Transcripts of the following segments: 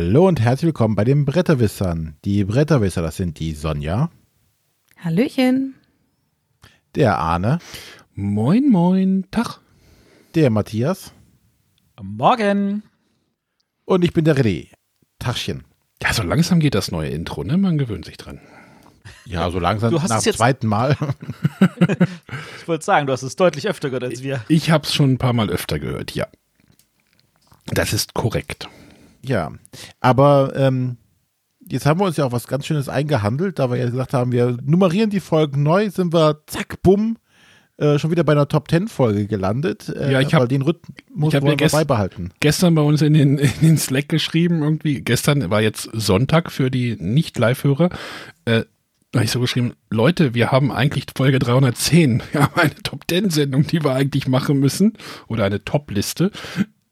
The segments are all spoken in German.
Hallo und herzlich willkommen bei den Bretterwissern. Die Bretterwisser, das sind die Sonja, Hallöchen. der Arne, Moin, moin, Tag. der Matthias Morgen. und ich bin der René. Tachchen. Ja, so langsam geht das neue Intro, ne? Man gewöhnt sich dran. Ja, so langsam Du hast nach es dem jetzt- zweiten Mal. Ich wollte sagen, du hast es deutlich öfter gehört als wir. Ich habe es schon ein paar Mal öfter gehört, ja. Das ist korrekt. Ja, aber ähm, jetzt haben wir uns ja auch was ganz Schönes eingehandelt, da wir ja gesagt haben, wir nummerieren die Folgen neu, sind wir zack, bumm, äh, schon wieder bei einer Top 10 Folge gelandet. Äh, Ja, ich hab- weil den Rhythmus hab wollen wir beibehalten. Gestern bei uns in den, in den Slack geschrieben, irgendwie, gestern war jetzt Sonntag für die Nicht-Live-Hörer. Äh, da hab ich so geschrieben, Leute, wir haben eigentlich Folge 310. Wir haben eine Top-10-Sendung, die wir eigentlich machen müssen. Oder eine Top-Liste.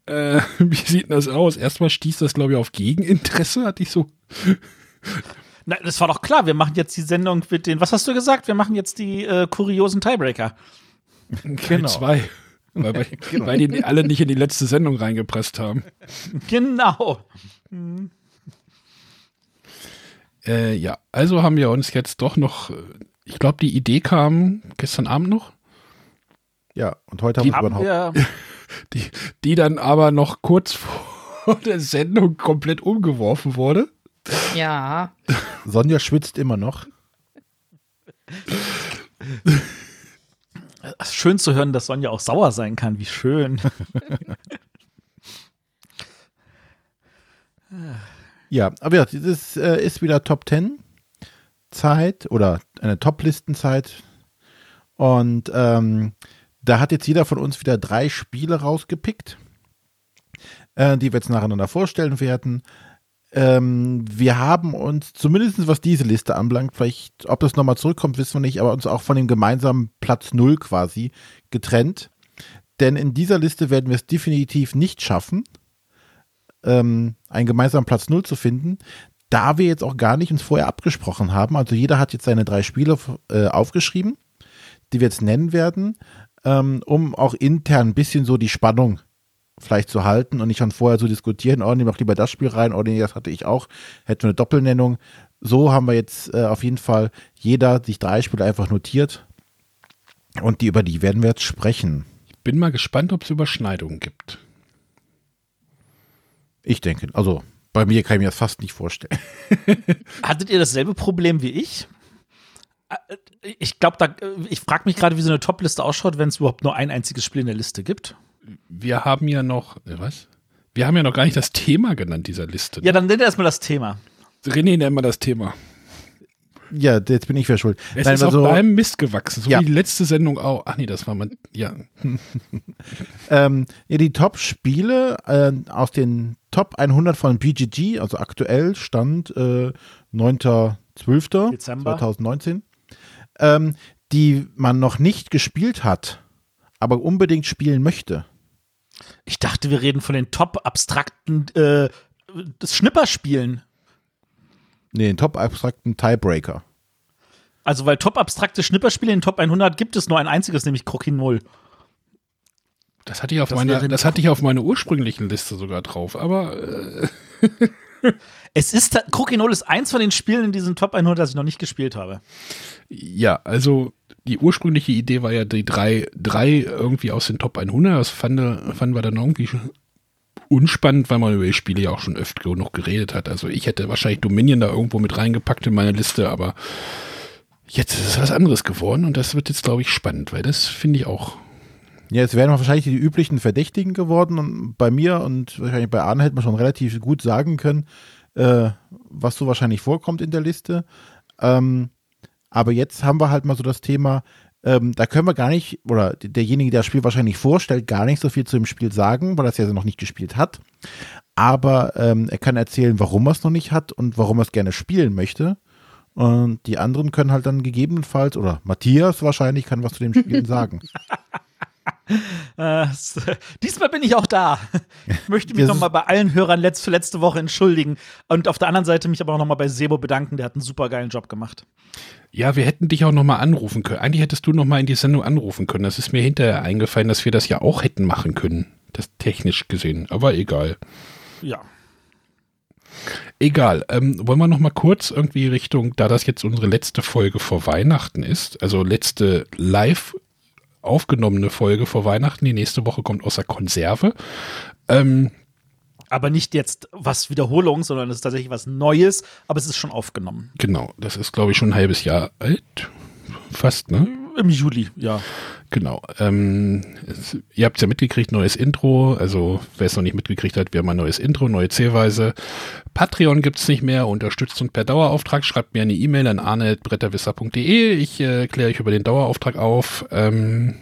Äh, wie sieht denn das aus? Erstmal stieß das, glaube ich, auf Gegeninteresse, hatte ich so. Na, das war doch klar, wir machen jetzt die Sendung mit den, was hast du gesagt? Wir machen jetzt die äh, kuriosen Tiebreaker. Genau. Zwei. Weil, weil, weil die alle nicht in die letzte Sendung reingepresst haben. Genau. Äh, ja, also haben wir uns jetzt doch noch, äh, ich glaube, die Idee kam gestern Abend noch, Ja, und heute haben wir Haben den Haupt wir, die, die dann aber noch kurz vor der Sendung komplett umgeworfen wurde. Ja, Sonja schwitzt immer noch. Schön zu hören, dass Sonja auch sauer sein kann. Wie schön. Ja, aber ja, dieses äh, ist wieder Top 10 Zeit oder eine Top-Listenzeit. Und ähm, da hat jetzt jeder von uns wieder drei Spiele rausgepickt, äh, die wir jetzt nacheinander vorstellen werden. Ähm, wir haben uns, zumindest was diese Liste anbelangt, vielleicht, ob das nochmal zurückkommt, wissen wir nicht, aber uns auch von dem gemeinsamen Platz Null quasi getrennt. Denn in dieser Liste werden wir es definitiv nicht schaffen, ähm, einen gemeinsamen Platz Null zu finden, da wir jetzt auch gar nicht uns vorher abgesprochen haben. Also jeder hat jetzt seine drei Spiele äh, aufgeschrieben, die wir jetzt nennen werden, ähm, um auch intern ein bisschen so die Spannung vielleicht zu halten und nicht schon vorher zu diskutieren, oh, nimm doch lieber das Spiel rein, oh, nee, das hatte ich auch, hätten wir eine Doppelnennung. So haben wir jetzt äh, auf jeden Fall jeder sich drei Spiele einfach notiert und die über die werden wir jetzt sprechen. Bin mal gespannt, ob es Überschneidungen gibt. Ich denke, also bei mir kann ich mir das fast nicht vorstellen. Hattet ihr dasselbe Problem wie ich? Äh, Ich glaube, da, ich frage mich gerade, wie so eine Top-Liste ausschaut, wenn es überhaupt nur ein einziges Spiel in der Liste gibt. Wir haben ja noch, äh, was? Wir haben ja noch gar nicht das Thema genannt dieser Liste. Ja, dann nennt erstmal das Thema. René, nenn mal das Thema. Ja, jetzt bin ich wieder schuld. Es Nein, ist also, auf deinem Mist gewachsen, so Ja. wie die letzte Sendung auch. Ach nee, das war man, ja. ähm, ja, die Top-Spiele äh, aus den Top 100 von BGG, also aktuell Stand äh, 9.12. Dezember. 2019, ähm, die man noch nicht gespielt hat, aber unbedingt spielen möchte. Ich dachte, wir reden von den top-abstrakten äh, das Schnipperspielen. Nee, den top-abstrakten Tiebreaker. Also, weil top-abstrakte Schnipperspiele in den Top 100 gibt es nur ein einziges, nämlich Croquis Null. Das hatte ich auf Das meiner, wäre- das hatte ich auf meiner ursprünglichen Liste sogar drauf, aber äh, Es ist, Croquis Null ist eins von den Spielen in diesen Top 100, das ich noch nicht gespielt habe. ja, also die ursprüngliche Idee war ja die drei, drei irgendwie aus den Top 100. Das fanden, fanden wir dann irgendwie unspannend, weil man über die Spiele ja auch schon öfter genug geredet hat. Also ich hätte wahrscheinlich Dominion da irgendwo mit reingepackt in meine Liste, aber jetzt ist es was anderes geworden und das wird jetzt, glaube ich, spannend, weil das finde ich auch. Ja, es wären wahrscheinlich die üblichen Verdächtigen geworden und bei mir und wahrscheinlich bei Arne hätte man schon relativ gut sagen können, äh, was so wahrscheinlich vorkommt in der Liste. Ähm, aber jetzt haben wir halt mal so das Thema, ähm, da können wir gar nicht, oder derjenige, der das Spiel wahrscheinlich vorstellt, gar nicht so viel zu dem Spiel sagen, weil er es ja noch nicht gespielt hat. Aber ähm, er kann erzählen, warum er es noch nicht hat und warum er es gerne spielen möchte. Und die anderen können halt dann gegebenenfalls, oder Matthias wahrscheinlich, kann was zu dem Spiel sagen. Äh, diesmal bin ich auch da. Ich möchte mich nochmal bei allen Hörern letzt, für letzte Woche entschuldigen. Und auf der anderen Seite mich aber auch nochmal bei Sebo bedanken. Der hat einen super geilen Job gemacht. Ja, wir hätten dich auch nochmal anrufen können. Eigentlich hättest du nochmal in die Sendung anrufen können. Das ist mir hinterher eingefallen, dass wir das ja auch hätten machen können. Das technisch gesehen. Aber egal. Ja. Egal. Ähm, wollen wir noch mal kurz irgendwie Richtung, da das jetzt unsere letzte Folge vor Weihnachten ist, also letzte live aufgenommene Folge vor Weihnachten, die nächste Woche kommt aus der Konserve. Ähm, Aber nicht jetzt was Wiederholung, sondern es ist tatsächlich was Neues, aber es ist schon aufgenommen. genau, das ist glaube ich schon ein halbes Jahr alt. Fast, ne? Im Juli, ja. Genau. Ähm, es, ihr habt es ja mitgekriegt, neues Intro. Also wer es noch nicht mitgekriegt hat, wir haben ein neues Intro, neue Zählweise. Patreon gibt es nicht mehr, unterstützt uns per Dauerauftrag. Schreibt mir eine E-Mail an arne.bretterwisser.de. Ich äh, kläre euch über den Dauerauftrag auf. Ähm,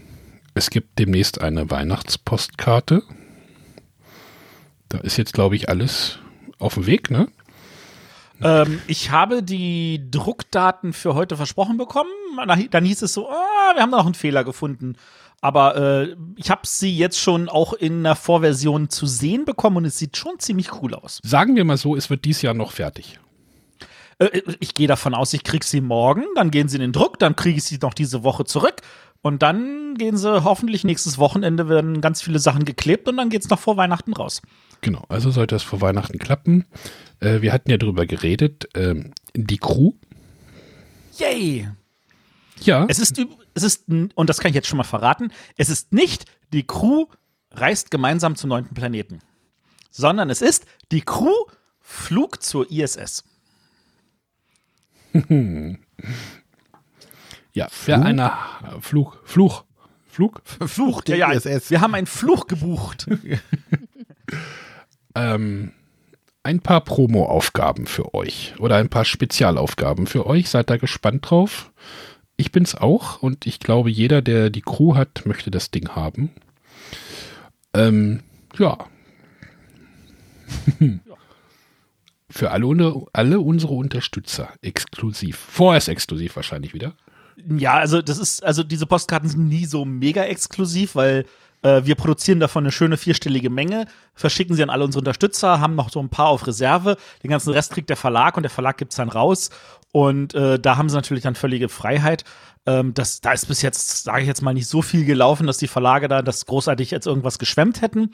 es gibt demnächst eine Weihnachtspostkarte. Da ist jetzt, glaube ich, alles auf dem Weg, ne? Ähm, ich habe die Druckdaten für heute versprochen bekommen. Dann hieß es so, ah, wir haben da noch einen Fehler gefunden. Aber äh, ich habe sie jetzt schon auch in der Vorversion zu sehen bekommen und es sieht schon ziemlich cool aus. Sagen wir mal so, es wird dies Jahr noch fertig. Äh, ich gehe davon aus, ich krieg sie morgen, dann gehen sie in den Druck, dann kriege ich sie noch diese Woche zurück und dann gehen sie hoffentlich nächstes Wochenende, werden ganz viele Sachen geklebt und dann geht's noch vor Weihnachten raus. Genau, also sollte es vor Weihnachten klappen. Äh, wir hatten ja drüber geredet. Ähm, die Crew. Yay! Ja, Es ist, es ist, und das kann ich jetzt schon mal verraten, es ist nicht die Crew reist gemeinsam zum neunten Planeten, sondern es ist die Crew flog zur ISS. ja, für eine Flug, Fluch, Flug, Fluch der Ja, ja, ISS. wir haben einen Fluch gebucht. ähm, ein paar Promo-Aufgaben für euch oder ein paar Spezialaufgaben für euch. Seid da gespannt drauf. Ich bin's auch und ich glaube, jeder, der die Crew hat, möchte das Ding haben. Ähm, ja. für alle, alle unsere Unterstützer exklusiv. Vorerst exklusiv wahrscheinlich wieder. Ja, also das ist, also diese Postkarten sind nie so mega exklusiv, weil wir produzieren davon eine schöne vierstellige Menge, verschicken sie an alle unsere Unterstützer, haben noch so ein paar auf Reserve. Den ganzen Rest kriegt der Verlag und der Verlag gibt's dann raus. Und äh, da haben sie natürlich dann völlige Freiheit. Ähm, das, da ist bis jetzt, sage ich jetzt mal, nicht so viel gelaufen, dass die Verlage da das großartig jetzt irgendwas geschwemmt hätten.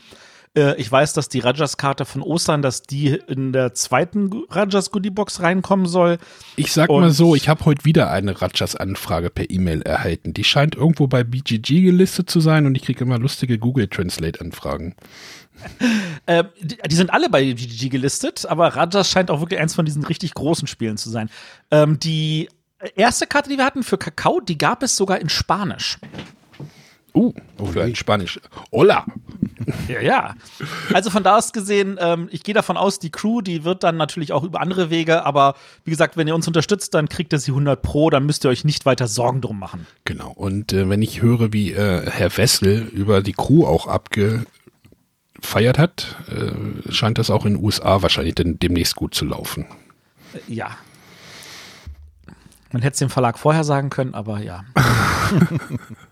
Äh, ich weiß, dass die Rajas-Karte von Ostern, dass die in der zweiten Rajas-Goodiebox reinkommen soll. Ich sag Und- mal so, ich habe heute wieder eine Ratchas-Anfrage per E-Mail erhalten. Die scheint irgendwo bei BGG gelistet zu sein und ich kriege immer lustige Google Translate-Anfragen. Äh, die, die sind alle bei GGG gelistet, aber Rajas scheint auch wirklich eins von diesen richtig großen Spielen zu sein. Ähm, die erste Karte, die wir hatten für Kakao, die gab es sogar in Spanisch. Uh, für ein Spanisch. Hola! Ja, ja. Also von da aus gesehen, ähm, ich gehe davon aus, die Crew, die wird dann natürlich auch über andere Wege, aber wie gesagt, wenn ihr uns unterstützt, dann kriegt ihr sie 100 Pro, dann müsst ihr euch nicht weiter Sorgen drum machen. Genau. Und äh, wenn ich höre, wie äh, Herr Wessel über die Crew auch abgefeiert hat, äh, scheint das auch in den USA wahrscheinlich dann demnächst gut zu laufen. Äh, ja. Man hätte es dem Verlag vorher sagen können, aber ja.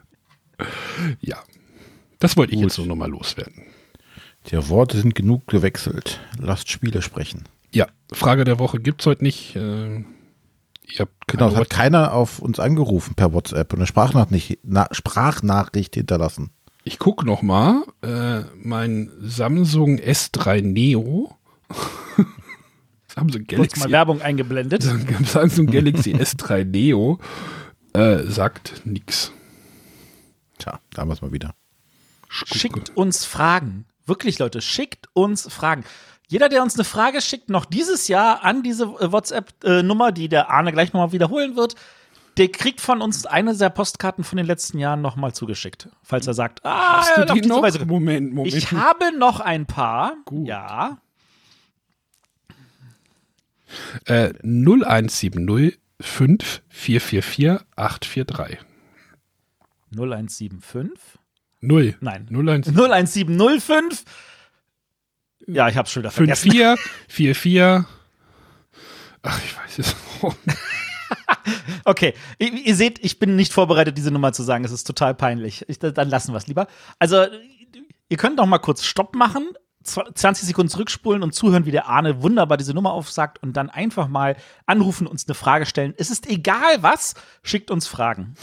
Ja. Das wollte ich Gut. jetzt nur nochmal loswerden. Die Worte sind genug gewechselt. Lasst Spiele sprechen. Ja, Frage der Woche gibt's heute nicht. Äh, Genau, es keine hat keiner auf uns angerufen per WhatsApp und eine Sprachnachricht, na, Sprachnachricht hinterlassen. Ich gucke noch mal. Äh, mein Samsung S3 Neo. Samsung Kurz mal Galaxy, Werbung eingeblendet. Samsung Galaxy S3 Neo äh, sagt nix. Tja, da haben wir es mal wieder. Schickt uns Fragen. Wirklich, Leute, schickt uns Fragen. Jeder, der uns eine Frage schickt, noch dieses Jahr an diese äh, WhatsApp-Nummer, die der Arne gleich nochmal wiederholen wird, der kriegt von uns eine der Postkarten von den letzten Jahren nochmal zugeschickt. Falls er sagt, ah, Hast du die noch? Weise. Moment, Moment. Ich habe noch ein paar. Gut. Ja. äh, 0170 5444 843. 0175. 0. Nein. 01 01705. Ja, ich hab's schon wieder vergessen. 54 44 Ach, ich weiß es. Okay, ihr, ihr seht, ich bin nicht vorbereitet, diese Nummer zu sagen. Es ist total peinlich. Ich, dann lassen wir es lieber. Also, ihr könnt noch mal kurz Stopp machen, zw- 20 Sekunden zurückspulen und zuhören, wie der Arne wunderbar diese Nummer aufsagt und dann einfach mal anrufen, uns eine Frage stellen. Es ist egal was, schickt uns Fragen.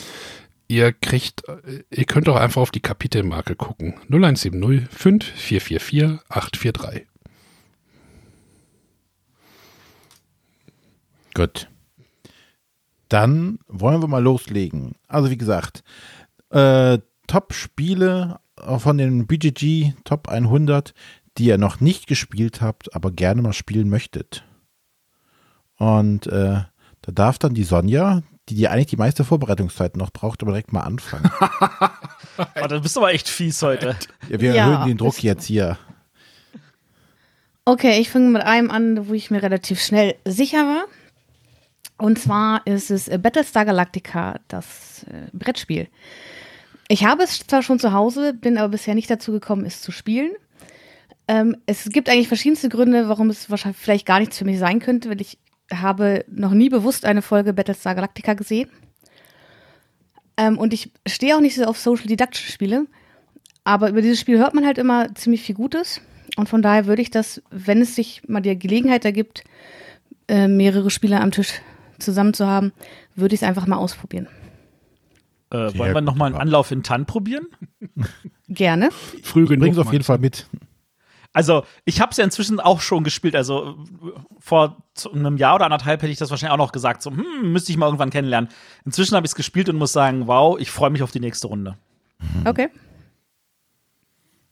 Ihr kriegt, äh, ihr könnt auch einfach auf die Kapitelmarke gucken. 0170 5444 843. Gut. Dann wollen wir mal loslegen. Also wie gesagt, äh, Top-Spiele von den BGG Top 100, die ihr noch nicht gespielt habt, aber gerne mal spielen möchtet. Und äh, da darf dann die Sonja, die die eigentlich die meiste Vorbereitungszeit noch braucht, aber direkt mal anfangen. Oh, da bist du aber echt fies heute. Ja, wir Ja, erhöhen den Druck jetzt hier. Okay, ich fange mit einem an, wo ich mir relativ schnell sicher war. Und zwar ist es äh, Battlestar Galactica, das äh, Brettspiel. Ich habe es zwar schon zu Hause, bin aber bisher nicht dazu gekommen, es zu spielen. Ähm, es gibt eigentlich verschiedenste Gründe, warum es wahrscheinlich vielleicht gar nichts für mich sein könnte, weil ich habe noch nie bewusst eine Folge Battlestar Galactica gesehen. Ähm, und ich stehe auch nicht so auf Social Deduction Spiele. Aber über dieses Spiel hört man halt immer ziemlich viel Gutes. Und von daher würde ich das, wenn es sich mal die Gelegenheit ergibt, äh, mehrere Spieler am Tisch zusammen zu haben, würde ich es einfach mal ausprobieren. Äh, wollen wir nochmal einen. Anlauf in Tann probieren? Gerne. Früh genug. Bring's auf jeden Fall mit. Also, ich habe es ja inzwischen auch schon gespielt. Also, vor einem Jahr oder anderthalb hätte ich das wahrscheinlich auch noch gesagt. So, hm, müsste ich mal irgendwann kennenlernen. Inzwischen habe ich es gespielt und muss sagen, wow, ich freue mich auf die nächste Runde. Okay.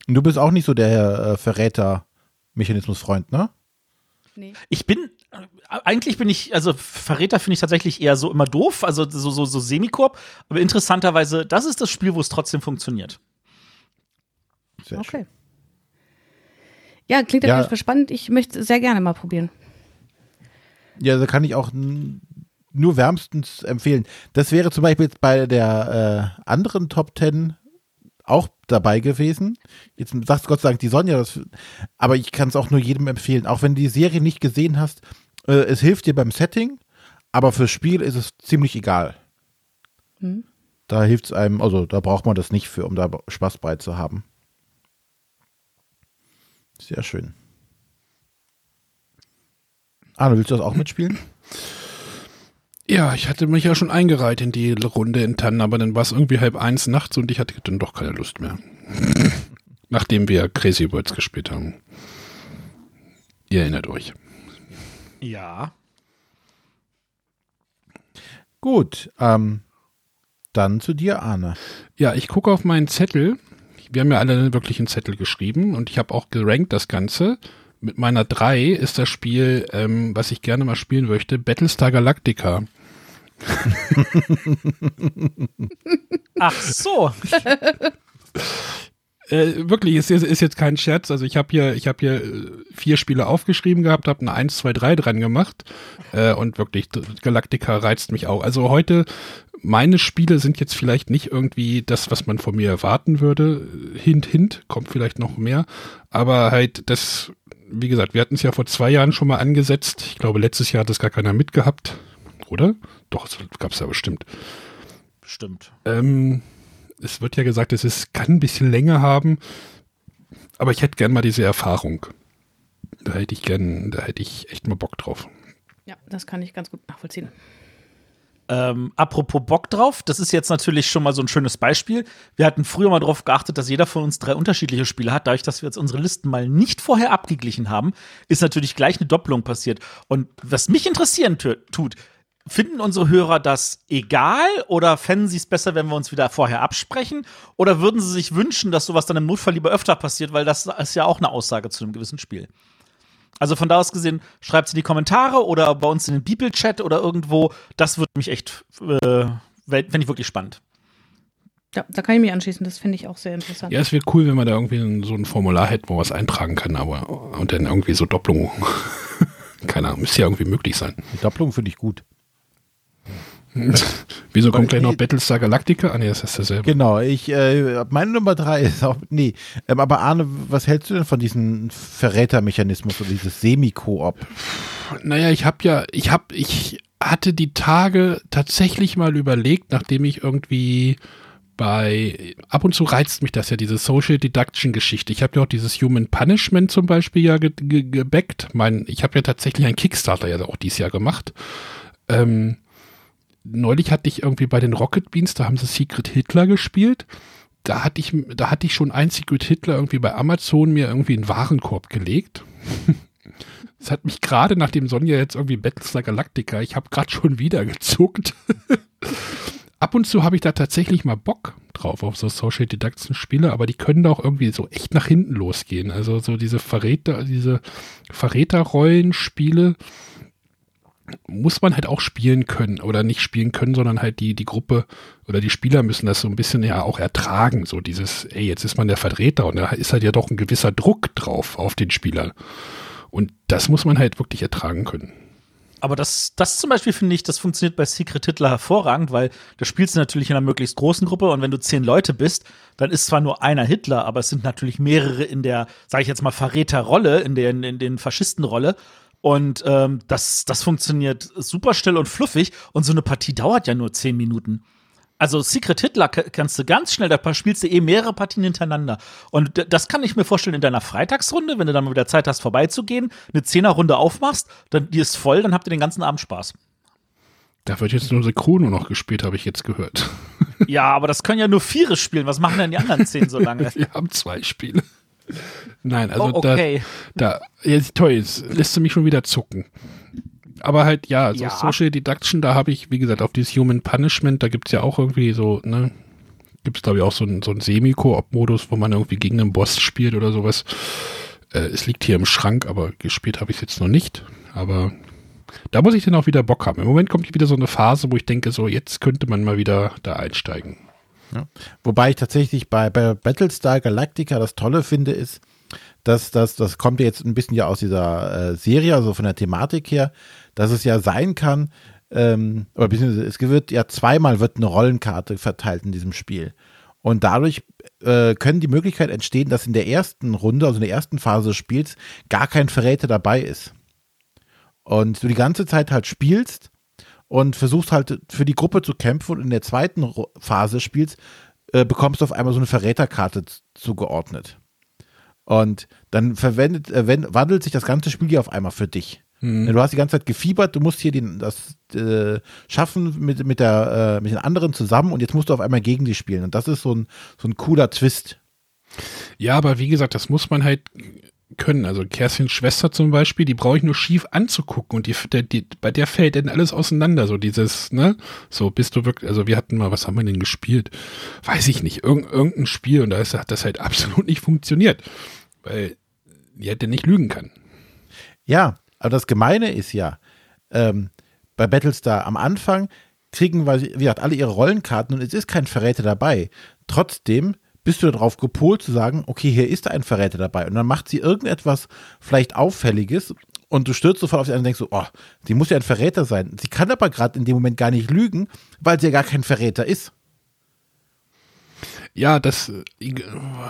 Und du bist auch nicht so der äh, Verräter-Mechanismus-Freund, ne? Nee. Ich bin, äh, eigentlich bin ich, also Verräter finde ich tatsächlich eher so immer doof, also so, so, so Semikorb. Aber interessanterweise, das ist das Spiel, wo es trotzdem funktioniert. Sehr schön. Ja, klingt Ja. auf jeden Fall spannend. Ich möchte es sehr gerne mal probieren. Ja, da kann ich auch nur wärmstens empfehlen. Das wäre zum Beispiel jetzt bei der äh, anderen Top 10 auch dabei gewesen. Jetzt sagt Gott sei Dank die Sonja, das, aber ich kann es auch nur jedem empfehlen. Auch wenn du die Serie nicht gesehen hast, äh, es hilft dir beim Setting, aber fürs Spiel ist es ziemlich egal. Hm. Da hilft es einem, also da braucht man das nicht für, um da Spaß bei zu haben. Sehr schön. Arne, willst du das auch mitspielen? Ja, ich hatte mich ja schon eingereiht in die Runde in Tannen, aber dann war es irgendwie halb eins nachts und ich hatte dann doch keine Lust mehr. Nachdem wir Crazy Words gespielt haben. Ihr erinnert euch. Ja. Gut, ähm, dann zu dir, Arne. Ja, ich gucke auf meinen Zettel. Wir haben ja alle wirklich einen Zettel geschrieben und ich habe auch gerankt das Ganze. Mit meiner 3 ist das Spiel, ähm, was ich gerne mal spielen möchte, Battlestar Galactica. Ach so. Äh, wirklich, es ist, ist jetzt kein Scherz. Also ich habe hier, ich habe hier äh, vier Spiele aufgeschrieben gehabt, habe eine 1, 2, 3 dran gemacht äh, und wirklich Galactica reizt mich auch. Also heute meine Spiele sind jetzt vielleicht nicht irgendwie das, was man von mir erwarten würde. Hint, hint, kommt vielleicht noch mehr. Aber halt das, wie gesagt, wir hatten es ja vor zwei Jahren schon mal angesetzt. Ich glaube, letztes Jahr hat es gar keiner mitgehabt, oder? Doch, es gab es ja bestimmt. Stimmt. Ähm, es wird ja gesagt, es ist, kann ein bisschen länger haben, aber ich hätte gern mal diese Erfahrung. Da hätte ich gern, da hätte ich echt mal Bock drauf. Ja, das kann ich ganz gut nachvollziehen. Ähm, apropos Bock drauf, das ist jetzt natürlich schon mal so ein schönes Beispiel. Wir hatten früher mal darauf geachtet, dass jeder von uns drei unterschiedliche Spiele hat. Dadurch, dass wir jetzt unsere Listen mal nicht vorher abgeglichen haben, ist natürlich gleich eine Doppelung passiert. Und was mich interessieren tut, finden unsere Hörer das egal oder fänden sie es besser, wenn wir uns wieder vorher absprechen? Oder würden sie sich wünschen, dass sowas dann im Notfall lieber öfter passiert, weil das ist ja auch eine Aussage zu einem gewissen Spiel. Also von da aus gesehen, schreibt es in die Kommentare oder bei uns in den People-Chat oder irgendwo. Das würde mich echt, äh, fände ich wirklich spannend. Ja, da kann ich mich anschließen. Das finde ich auch sehr interessant. Ja, es wäre cool, wenn man da irgendwie so ein Formular hätte, wo man was eintragen kann, aber und dann irgendwie so Doppelung. Keine Ahnung, müsste ja irgendwie möglich sein. Die Doppelung finde ich gut. Wieso kommt gleich noch Battlestar Galactica? Ah, nee, das ist dasselbe. Genau, ich, äh, meine Nummer drei ist auch, nee, ähm, aber Arne, was hältst du denn von diesem Verrätermechanismus oder dieses Semi-Koop? Naja, ich habe ja, ich habe, ich hatte die Tage tatsächlich mal überlegt, nachdem ich irgendwie bei, ab und zu reizt mich das ja, diese Social Deduction Geschichte. Ich habe ja auch dieses Human Punishment zum Beispiel ja ge ge gebackt. Mein, ich habe ja tatsächlich einen Kickstarter ja auch dieses Jahr gemacht. Ähm, neulich hatte ich irgendwie bei den Rocket Beans, da haben sie Secret Hitler gespielt. Da hatte ich, da hatte ich schon ein Secret Hitler irgendwie bei Amazon mir irgendwie in den Warenkorb gelegt. Das hat mich gerade, nachdem Sonja jetzt irgendwie Battlestar Galactica, ich habe gerade schon wieder gezuckt. Ab und zu habe ich da tatsächlich mal Bock drauf auf so Social Deduction Spiele, aber die können da auch irgendwie so echt nach hinten losgehen. Also so diese Verräter, diese Verräterrollenspiele muss man halt auch spielen können oder nicht spielen können, sondern halt die, die Gruppe oder die Spieler müssen das so ein bisschen ja auch ertragen. So dieses, ey, jetzt ist man der Vertreter und da ist halt ja doch ein gewisser Druck drauf auf den Spieler. Und das muss man halt wirklich ertragen können. Aber das, das zum Beispiel finde ich, das funktioniert bei Secret Hitler hervorragend, weil da spielst du natürlich in einer möglichst großen Gruppe und wenn du zehn Leute bist, dann ist zwar nur einer Hitler, aber es sind natürlich mehrere in der, sage ich jetzt mal, Verräterrolle, in der, in den Faschistenrolle. Und ähm, das, das funktioniert super still und fluffig. Und so eine Partie dauert ja nur zehn Minuten. Also Secret Hitler kannst du ganz schnell, da spielst du eh mehrere Partien hintereinander. Und das kann ich mir vorstellen in deiner Freitagsrunde, wenn du dann mal wieder Zeit hast, vorbeizugehen, eine Zehnerrunde aufmachst, dann die ist voll, dann habt ihr den ganzen Abend Spaß. Da wird jetzt nur Sekrono noch gespielt, habe ich jetzt gehört. Ja, aber das können ja nur Viere spielen. Was machen denn die anderen zehn so lange? Wir haben zwei Spiele. Nein, also oh, okay. da, da jetzt toll, jetzt lässt du mich schon wieder zucken. Aber halt, ja, so Ja. Social Deduction, da habe ich, wie gesagt, auf dieses Human Punishment, da gibt's ja auch irgendwie so, ne, gibt's glaube ich auch so einen so Semi-Koop-Modus, wo man irgendwie gegen einen Boss spielt oder sowas. Äh, es liegt hier im Schrank, aber gespielt habe ich jetzt noch nicht. Aber da muss ich dann auch wieder Bock haben. Im Moment kommt wieder so eine Phase, wo ich denke, so jetzt könnte man mal wieder da einsteigen. Wobei ich tatsächlich bei, bei Battlestar Galactica das Tolle finde, ist, dass das, das kommt ja jetzt ein bisschen ja aus dieser äh, Serie, also von der Thematik her, dass es ja sein kann, ähm, oder beziehungsweise es wird ja zweimal wird eine Rollenkarte verteilt in diesem Spiel. Und dadurch äh, können die Möglichkeit entstehen, dass in der ersten Runde, also in der ersten Phase des Spiels, gar kein Verräter dabei ist. Und du die ganze Zeit halt spielst und versuchst halt für die Gruppe zu kämpfen und in der zweiten Phase des Spiels äh, bekommst du auf einmal so eine Verräterkarte zugeordnet. Und dann verwendet, äh, wandelt sich das ganze Spiel hier auf einmal für dich. Du hast die ganze Zeit gefiebert, du musst hier den, das äh, schaffen mit, mit, der, äh, mit den anderen zusammen und jetzt musst du auf einmal gegen die spielen. Und das ist so ein, so ein cooler Twist. Ja, aber wie gesagt, das muss man halt können. Also Kerstins Schwester zum Beispiel, die brauche ich nur schief anzugucken und die, der, die, bei der fällt dann alles auseinander. So dieses, ne? So bist du wirklich, also wir hatten mal, was haben wir denn gespielt? Weiß ich nicht, irgend, irgendein Spiel und da ist, hat das halt absolut nicht funktioniert. Weil die hätte nicht lügen kann. Ja, aber das Gemeine ist ja, ähm, bei Battlestar am Anfang kriegen, wir, wie gesagt, alle ihre Rollenkarten und es ist kein Verräter dabei. Trotzdem bist du darauf gepolt zu sagen, okay, hier ist ein Verräter dabei. Und dann macht sie irgendetwas vielleicht Auffälliges und du stürzt sofort auf sie an und denkst so, oh, sie muss ja ein Verräter sein. Sie kann aber gerade in dem Moment gar nicht lügen, weil sie ja gar kein Verräter ist. Ja, das, äh,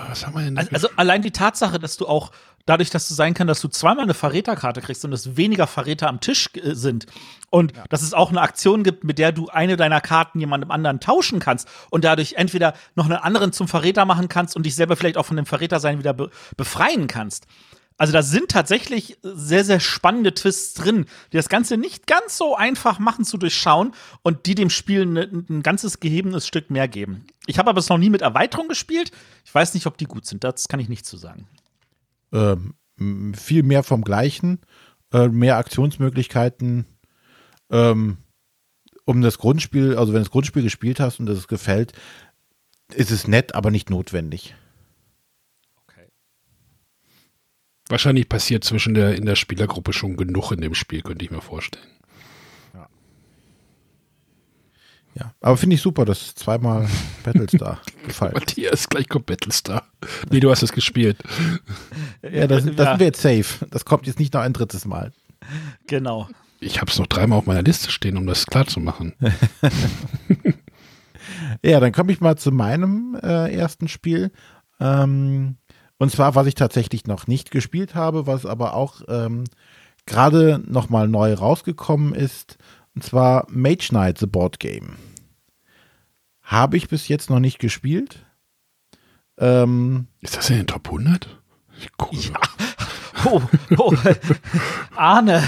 was haben wir denn? Also, also allein die Tatsache, dass du auch dadurch, dass du sein kann, dass du zweimal eine Verräterkarte kriegst und es weniger Verräter am Tisch äh, sind und dass es auch eine Aktion gibt, mit der du eine deiner Karten jemandem anderen tauschen kannst und dadurch entweder noch einen anderen zum Verräter machen kannst und dich selber vielleicht auch von dem Verrätersein wieder be befreien kannst. Also da sind tatsächlich sehr, sehr spannende Twists drin, die das Ganze nicht ganz so einfach machen zu durchschauen und die dem Spiel ne, ein ganzes gehebenes Stück mehr geben. Ich habe aber es noch nie mit Erweiterung gespielt. Ich weiß nicht, ob die gut sind. Das kann ich nicht zu sagen. ähm, viel mehr vom Gleichen, äh, mehr Aktionsmöglichkeiten, ähm, um das Grundspiel, also wenn du das Grundspiel gespielt hast und das gefällt, ist es nett, aber nicht notwendig. Wahrscheinlich passiert zwischen der, in der Spielergruppe schon genug in dem Spiel, könnte ich mir vorstellen. Ja, aber finde ich super, dass zweimal Battlestar gefallen. Matthias, gleich kommt Battlestar. Nee, du hast es gespielt. Ja, das, das sind wir jetzt safe. Das kommt jetzt nicht noch ein drittes Mal. Genau. Ich habe es noch dreimal auf meiner Liste stehen, um das klar zu machen. Ja, dann komme ich mal zu meinem äh, ersten Spiel. Ähm, und zwar, was ich tatsächlich noch nicht gespielt habe, was aber auch ähm, gerade nochmal neu rausgekommen ist. Und zwar Mage Knight, The Board Game. Habe ich bis jetzt noch nicht gespielt. Ähm, Ist das in den Top 100? Cool. Oh, oh. Arne,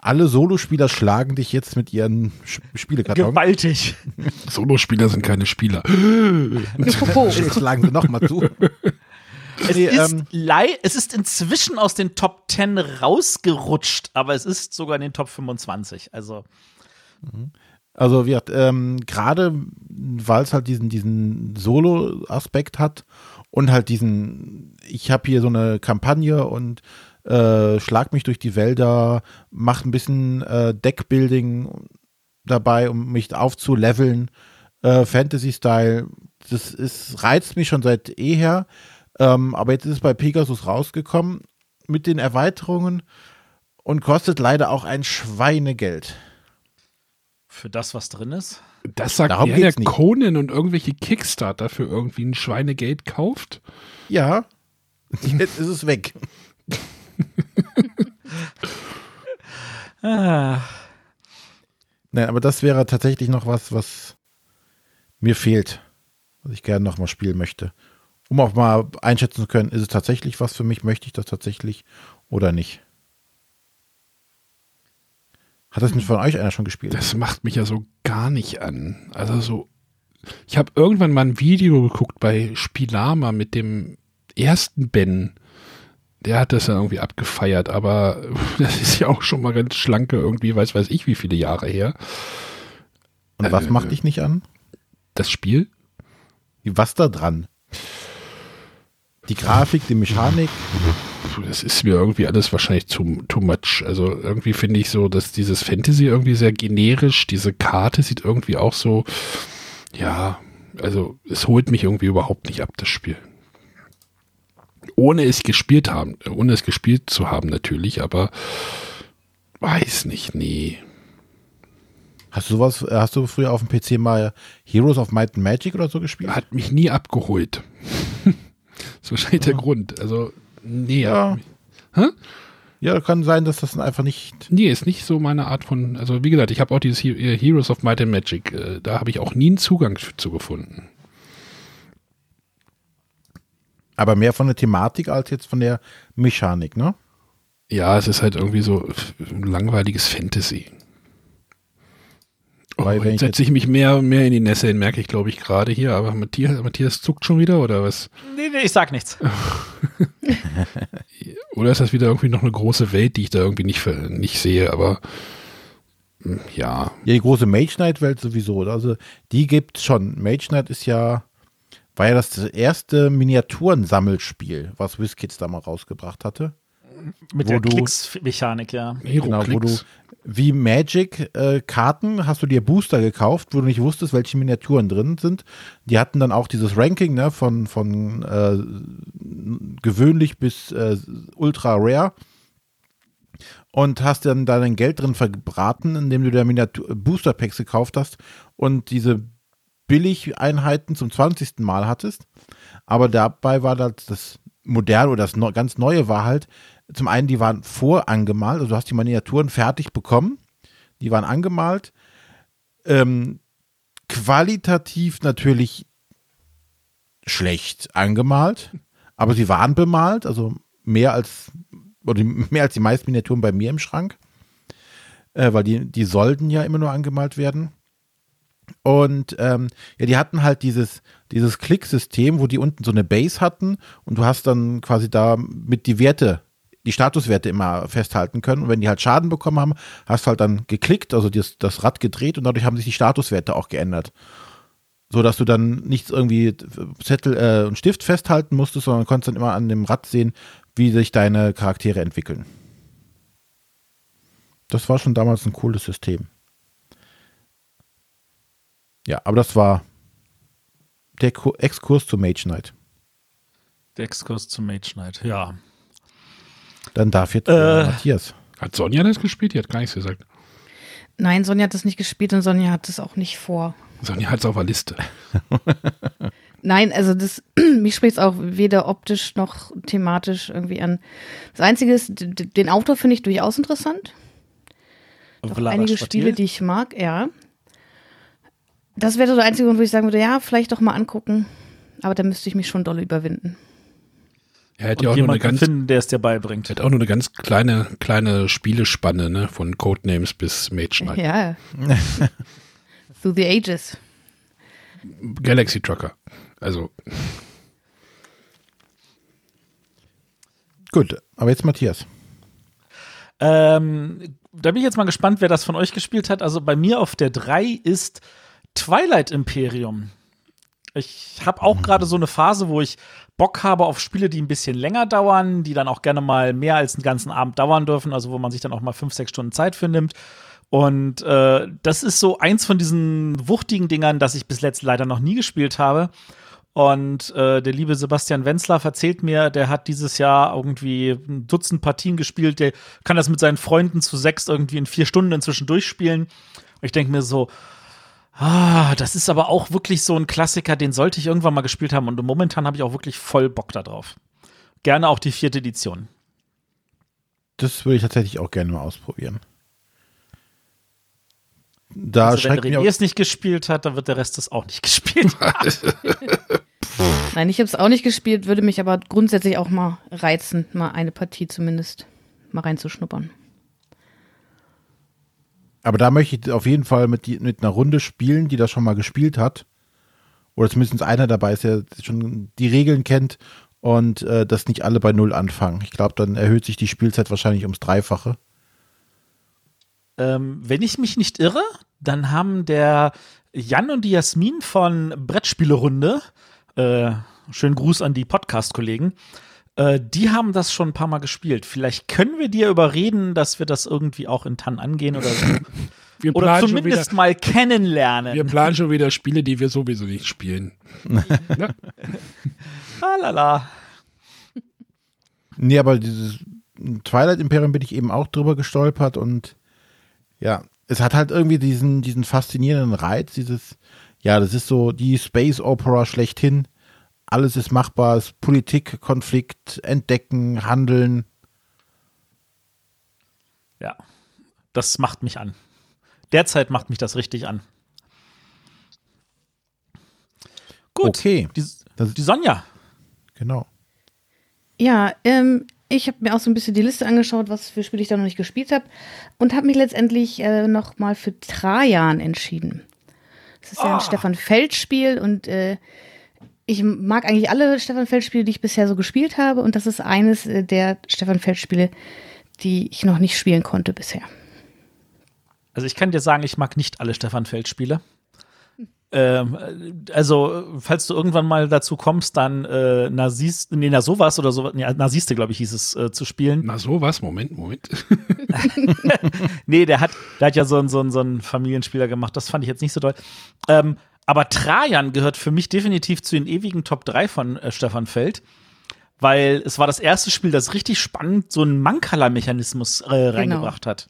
alle Solospieler schlagen dich jetzt mit ihren Spielekartons. gewaltig. Solospieler sind keine Spieler. Schlagen sie nochmal zu. Es, Nee, ist ähm, es ist inzwischen aus den Top 10 rausgerutscht, aber es ist sogar in den Top 25. Also, Also wie gesagt, ähm, gerade weil es halt diesen, diesen Solo-Aspekt hat und halt diesen, ich habe hier so eine Kampagne und äh, schlag mich durch die Wälder, mach ein bisschen äh, Deckbuilding dabei, um mich aufzuleveln, äh, Fantasy-Style, das ist, reizt mich schon seit eher, ähm, aber jetzt ist es bei Pegasus rausgekommen mit den Erweiterungen und kostet leider auch ein Schweinegeld. für das, was drin ist. Das sagt Darum er, der nicht. Conan und irgendwelche Kickstarter für irgendwie ein Schweinegeld kauft. Ja, jetzt ist es weg. Ah, Nein, aber das wäre tatsächlich noch was, was mir fehlt, was ich gerne noch mal spielen möchte. Um auch mal einschätzen zu können, ist es tatsächlich was für mich, möchte ich das tatsächlich oder nicht. Hat das mit von euch einer schon gespielt? Das macht mich ja so gar nicht an. Also so, ich habe irgendwann mal ein Video geguckt bei Spielama mit dem ersten Ben. Der hat das dann irgendwie abgefeiert, aber das ist ja auch schon mal ganz schlanke irgendwie, weiß weiß ich wie viele Jahre her. Und was äh, macht dich nicht an? Das Spiel? Was da dran? Die Grafik, die Mechanik. Das ist mir irgendwie alles wahrscheinlich too, too much. Also irgendwie finde ich so, dass dieses Fantasy irgendwie sehr generisch, diese Karte sieht irgendwie auch so, ja, also es holt mich irgendwie überhaupt nicht ab, das Spiel. Ohne es gespielt haben, ohne es gespielt zu haben natürlich, aber weiß nicht, nee. Hast du sowas, äh, hast du früher auf dem PC mal Heroes of Might and Magic oder so gespielt? Hat mich nie abgeholt. Das ist wahrscheinlich der Grund. Also, nee, Ja. Hä? Ja, kann sein, dass das einfach nicht. Nee, ist nicht so meine Art von, also wie gesagt, ich habe auch dieses äh, Heroes of Might and Magic, äh, da habe ich auch nie einen Zugang zu gefunden. Aber mehr von der Thematik als jetzt von der Mechanik, ne? Ja, es ist halt irgendwie so f- langweiliges Fantasy. Oh, Weil wenn jetzt setze ich mich mehr, mehr in die Nässe hin, merke ich, glaube ich, gerade hier. Aber Matthias, Matthias zuckt schon wieder oder was? nee, nee, ich sag nichts. Oder ist das wieder irgendwie noch eine große Welt, die ich da irgendwie nicht, nicht sehe? Aber hm, ja, Ja, die große Mage Knight Welt sowieso. oder? Also die gibt's schon. Mage Knight ist ja, war ja das erste Miniaturensammelspiel, was WizKids da mal rausgebracht hatte. Mit Wo der Klicks-Mechanik, ja. Hero Genau, wo du wie Magic äh, hast du dir Booster gekauft, wo du nicht wusstest, welche Miniaturen drin sind. Die hatten dann auch dieses Ranking ne, von, von äh, gewöhnlich bis äh, ultra rare und hast dann da dein Geld drin verbraten, indem du dir Miniatur Booster Packs gekauft hast und diese Billig-Einheiten zum 20. Mal hattest. Aber dabei war das, das Moderne oder das ganz Neue war halt, zum einen, die waren vorangemalt, also du hast die Miniaturen fertig bekommen, die waren angemalt. Ähm, qualitativ natürlich schlecht angemalt, aber sie waren bemalt, also mehr als oder mehr als die meisten Miniaturen bei mir im Schrank, äh, weil die, die sollten ja immer nur angemalt werden. Und ähm, ja, die hatten halt dieses, dieses Klicksystem, wo die unten so eine Base hatten und du hast dann quasi da mit die Werte, die Statuswerte immer festhalten können. Und wenn die halt Schaden bekommen haben, hast du halt dann geklickt, also das, das Rad gedreht und dadurch haben sich die Statuswerte auch geändert. So dass du dann nichts irgendwie Zettel äh, und Stift festhalten musstest, sondern konntest dann immer an dem Rad sehen, wie sich deine Charaktere entwickeln. Das war schon damals ein cooles System. Ja, aber das war der Ku- Exkurs zu Mage Knight. Der Exkurs zu Mage Knight, ja. Dann darf jetzt Äh. äh, Matthias. Hat Sonja das gespielt? Die hat gar nichts gesagt. Nein, Sonja hat das nicht gespielt und Sonja hat das auch nicht vor. Sonja hat es auf der Liste. Nein, also das, mich spricht es auch weder optisch noch thematisch irgendwie an. Das Einzige ist, den Autor finde ich durchaus interessant. Doch Vlada einige Stratil? Spiele, die ich mag, ja. Das wäre so der einzige Grund, wo ich sagen würde, ja, vielleicht doch mal angucken. Aber da müsste ich mich schon doll überwinden. Er hat Und ja auch nur eine ganz, finden, der es dir beibringt. er hat auch nur eine ganz kleine, kleine Spielespanne, ne? Von Codenames bis Mage Knight. Ja. Through the Ages. Galaxy Trucker. Also, Gut, aber jetzt Matthias. Ähm, da bin ich jetzt mal gespannt, wer das von euch gespielt hat. Also bei mir auf der 3 ist Twilight Imperium. Ich habe auch gerade so eine Phase, wo ich Bock habe auf Spiele, die ein bisschen länger dauern, die dann auch gerne mal mehr als einen ganzen Abend dauern dürfen, also wo man sich dann auch mal fünf, sechs Stunden Zeit für nimmt. Und äh, das ist so eins von diesen wuchtigen Dingern, das ich bis jetzt leider noch nie gespielt habe. Und äh, der liebe Sebastian Wenzlaff erzählt mir, der hat dieses Jahr irgendwie ein Dutzend Partien gespielt. Der kann das mit seinen Freunden zu sechs irgendwie in vier Stunden inzwischen durchspielen. Ich denke mir so, ah, das ist aber auch wirklich so ein Klassiker, den sollte ich irgendwann mal gespielt haben. Und momentan habe ich auch wirklich voll Bock darauf. Gerne auch die vierte Edition. Das würde ich tatsächlich auch gerne mal ausprobieren. Da also wenn René es nicht gespielt hat, dann wird der Rest es auch nicht gespielt. Nein, ich habe es auch nicht gespielt, würde mich aber grundsätzlich auch mal reizen, mal eine Partie zumindest mal reinzuschnuppern. Aber da möchte ich auf jeden Fall mit, mit einer Runde spielen, die das schon mal gespielt hat. Oder zumindest einer dabei ist, der schon die Regeln kennt und äh, dass nicht alle bei Null anfangen. Ich glaube, dann erhöht sich die Spielzeit wahrscheinlich ums Dreifache. ähm, wenn ich mich nicht irre, dann haben der Jan und die Jasmin von Brettspielerunde, äh, schönen Gruß an die Podcast-Kollegen, äh, die haben das schon ein paar Mal gespielt. Vielleicht können wir dir überreden, dass wir das irgendwie auch in Tann angehen oder so. Wir Oder zumindest wieder, mal kennenlernen. wir planen schon wieder Spiele, die wir sowieso nicht spielen. Ne? Alala. Nee, aber dieses Twilight Imperium bin ich eben auch drüber gestolpert und ja, es hat halt irgendwie diesen, diesen faszinierenden Reiz, dieses, ja, das ist so die Space Opera schlechthin. Alles ist machbar, es ist Politik, Konflikt, Entdecken, Handeln. Ja, das macht mich an. Derzeit macht mich das richtig an. Gut. Okay. Die, Das- die Sonja. Genau. Ja, ähm, ich habe mir auch so ein bisschen die Liste angeschaut, was für Spiele ich da noch nicht gespielt habe und habe mich letztendlich äh, noch mal für Trajan entschieden. Das ist ja ein Stefan Feld-Spiel und äh, ich mag eigentlich alle Stefan Feld-Spiele, die ich bisher so gespielt habe und das ist eines äh, der Stefan Feld-Spiele, die ich noch nicht spielen konnte bisher. Also ich kann dir sagen, ich mag nicht alle Stefan Feld-Spiele. Ähm, äh, also, falls du irgendwann mal dazu kommst, dann äh, Nazis, nee, na sowas oder so, nee, Naziste, glaube ich, hieß es, äh, zu spielen. Na sowas, Moment, Moment. Nee, der hat, der hat ja so einen so einen- so einen Familienspieler gemacht. Das fand ich jetzt nicht so toll. Ähm, aber Trajan gehört für mich definitiv zu den ewigen Top 3 von äh, Stefan Feld. Weil es war das erste Spiel, das richtig spannend so einen Mankala-Mechanismus äh, reingebracht hat.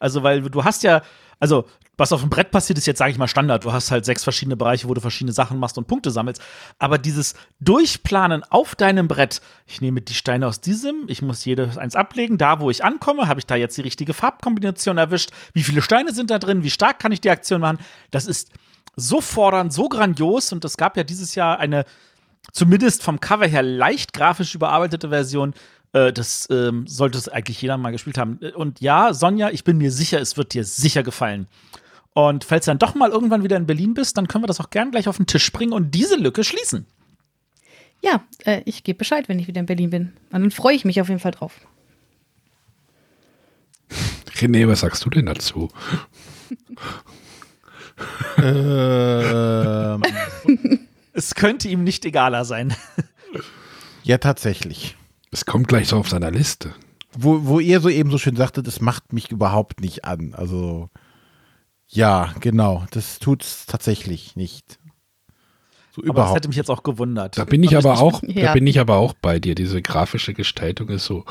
Also, weil du hast ja, also, was auf dem Brett passiert, ist jetzt, sage ich mal, Standard. Du hast halt sechs verschiedene Bereiche, wo du verschiedene Sachen machst und Punkte sammelst. Aber dieses Durchplanen auf deinem Brett, ich nehme die Steine aus diesem, ich muss jedes eins ablegen. Da, wo ich ankomme, habe ich da jetzt die richtige Farbkombination erwischt. Wie viele Steine sind da drin? Wie stark kann ich die Aktion machen? Das ist so fordernd, so grandios. Und es gab ja dieses Jahr eine zumindest vom Cover her leicht grafisch überarbeitete Version. Äh, das ähm, sollte es eigentlich jeder mal gespielt haben. Und ja, Sonja, ich bin mir sicher, es wird dir sicher gefallen. Und falls du dann doch mal irgendwann wieder in Berlin bist, dann können wir das auch gern gleich auf den Tisch bringen und diese Lücke schließen. Ja, äh, ich gebe Bescheid, wenn ich wieder in Berlin bin. Und dann freue ich mich auf jeden Fall drauf. René, was sagst du denn dazu? ähm, Es könnte ihm nicht egaler sein. ja, tatsächlich. Es kommt gleich so auf seiner Liste. Wo, wo ihr so eben so schön sagtet, das macht mich überhaupt nicht an. Also, ja, genau. Das tut's tatsächlich nicht. So Aber das überhaupt. hätte mich jetzt auch gewundert. Da bin ich aber auch, da bin ich aber auch bei dir. Diese grafische Gestaltung ist so,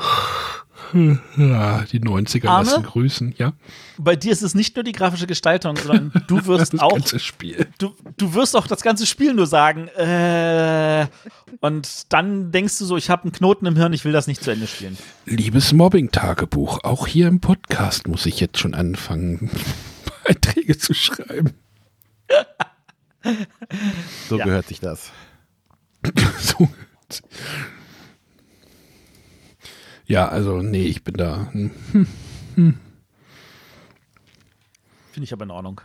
die 90er Arne? lassen grüßen, ja. Bei dir ist es nicht nur die grafische Gestaltung, sondern du wirst Das auch ganze Spiel. du, du wirst auch das ganze Spiel nur sagen, äh, und dann denkst du so, ich habe einen Knoten im Hirn, ich will das nicht zu Ende spielen. Liebes Mobbing-Tagebuch, auch hier im Podcast muss ich jetzt schon anfangen, Beiträge zu schreiben. so Ja. gehört sich das. so. Ja, also, nee, ich bin da. hm. Finde ich aber in Ordnung.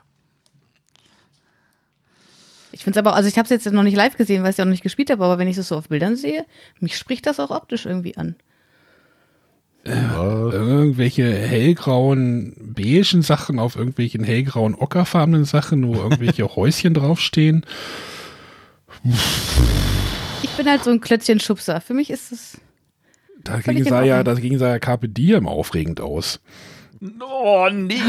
Ich finde es aber, also ich habe es jetzt noch nicht live gesehen, weil ich es ja noch nicht gespielt habe, aber wenn ich es so auf Bildern sehe, mich spricht das auch optisch irgendwie an. irgendwelche hellgrauen, beigen Sachen auf irgendwelchen hellgrauen, ockerfarbenen Sachen, wo irgendwelche Häuschen draufstehen. Ich bin halt so ein Klötzchen-Schubser. Für mich ist es. Dagegen sah, ja, dagegen sah ja Carpe Diem aufregend aus. Oh, nee.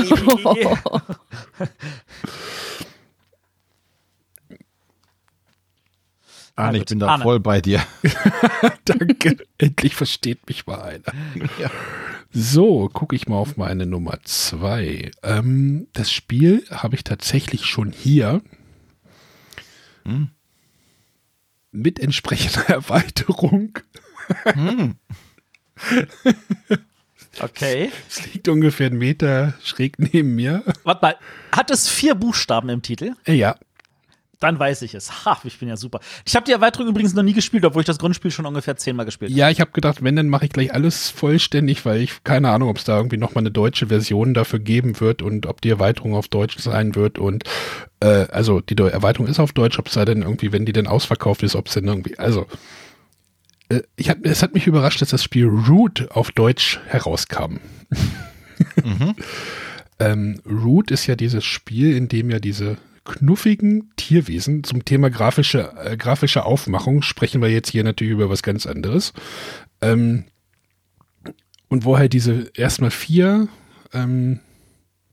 Arne, ich gut. bin da Arne. voll bei dir. Danke. Endlich versteht mich mal einer. Ja. So, gucke ich mal auf meine Nummer zwei. Ähm, das Spiel habe ich tatsächlich schon hier. Mit entsprechender Erweiterung. Okay. Es liegt ungefähr einen Meter schräg neben mir. Warte mal, hat es vier Buchstaben im Titel? Äh, Ja, Dann weiß ich es. Ha, ich bin ja super. Ich habe die Erweiterung übrigens noch nie gespielt, obwohl ich das Grundspiel schon ungefähr zehnmal gespielt habe. ja, ich habe gedacht, wenn, dann mache ich gleich alles vollständig, weil ich keine Ahnung, ob es da irgendwie nochmal eine deutsche Version dafür geben wird und ob die Erweiterung auf Deutsch sein wird und äh, also die Erweiterung ist auf Deutsch, ob es da denn irgendwie, wenn die denn ausverkauft ist, ob es denn irgendwie, also ich hab, es hat mich überrascht, dass das Spiel Root auf Deutsch herauskam. ähm, Root ist ja dieses Spiel, in dem ja diese knuffigen Tierwesen zum Thema grafische, äh, grafische Aufmachung sprechen wir jetzt hier natürlich über was ganz anderes. Ähm, und wo halt diese erstmal vier ähm,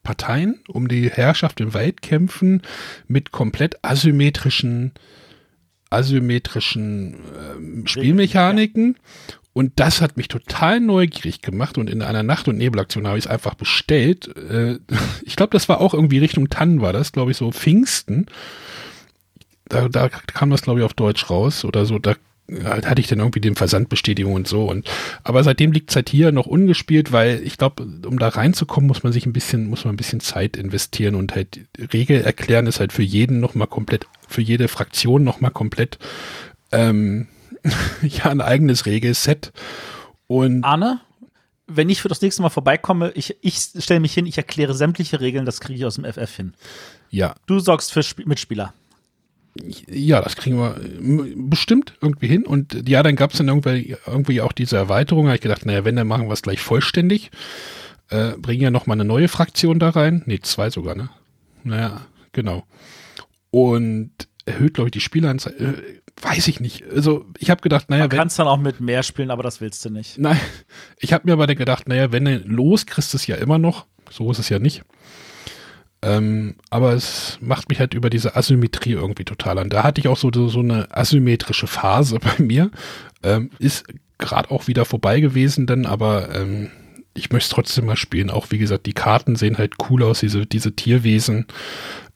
Parteien um die Herrschaft im Wald kämpfen mit komplett asymmetrischen asymmetrischen ähm, Spielmechaniken. Und das hat mich total neugierig gemacht und in einer Nacht- und Nebelaktion habe ich es einfach bestellt. Äh, ich glaube, das war auch irgendwie Richtung Tannen war das, glaube ich, so Pfingsten. Da, da kam das, glaube ich, auf Deutsch raus oder so. Da äh, hatte ich dann irgendwie den Versandbestätigung und so. Und aber seitdem liegt es halt hier noch ungespielt, weil ich glaube, um da reinzukommen, muss man sich ein bisschen, muss man ein bisschen Zeit investieren und halt Regel erklären ist halt für jeden nochmal komplett, für jede Fraktion nochmal komplett ähm, ja ein eigenes Regelset. Und Arne, wenn ich für das nächste Mal vorbeikomme, ich, ich stelle mich hin, ich erkläre sämtliche Regeln, das kriege ich aus dem FF hin. ja, Du sorgst für Sp Mitspieler. Ja, das kriegen wir ähm, bestimmt irgendwie hin. Und ja, dann gab es dann irgendwie, irgendwie auch diese Erweiterung. Da habe ich gedacht, naja, wenn, dann machen wir es gleich vollständig. Äh, bringen ja nochmal eine neue Fraktion da rein. Nee, zwei sogar, ne? Naja, genau. Und erhöht, glaube ich, die Spielanzahl. Äh, weiß ich nicht. Also, ich habe gedacht, naja, Man wenn. kann es dann auch mit mehr spielen, aber das willst du nicht. Nein, ich habe mir aber dann gedacht, naja, wenn du los, kriegst du es ja immer noch. So ist es ja nicht. Ähm, aber es macht mich halt über diese Asymmetrie irgendwie total an. Da hatte ich auch so, so eine asymmetrische Phase bei mir. Ähm, ist gerade auch wieder vorbei gewesen dann, aber ähm, ich möchte es trotzdem mal spielen. Auch wie gesagt, die Karten sehen halt cool aus, diese, diese Tierwesen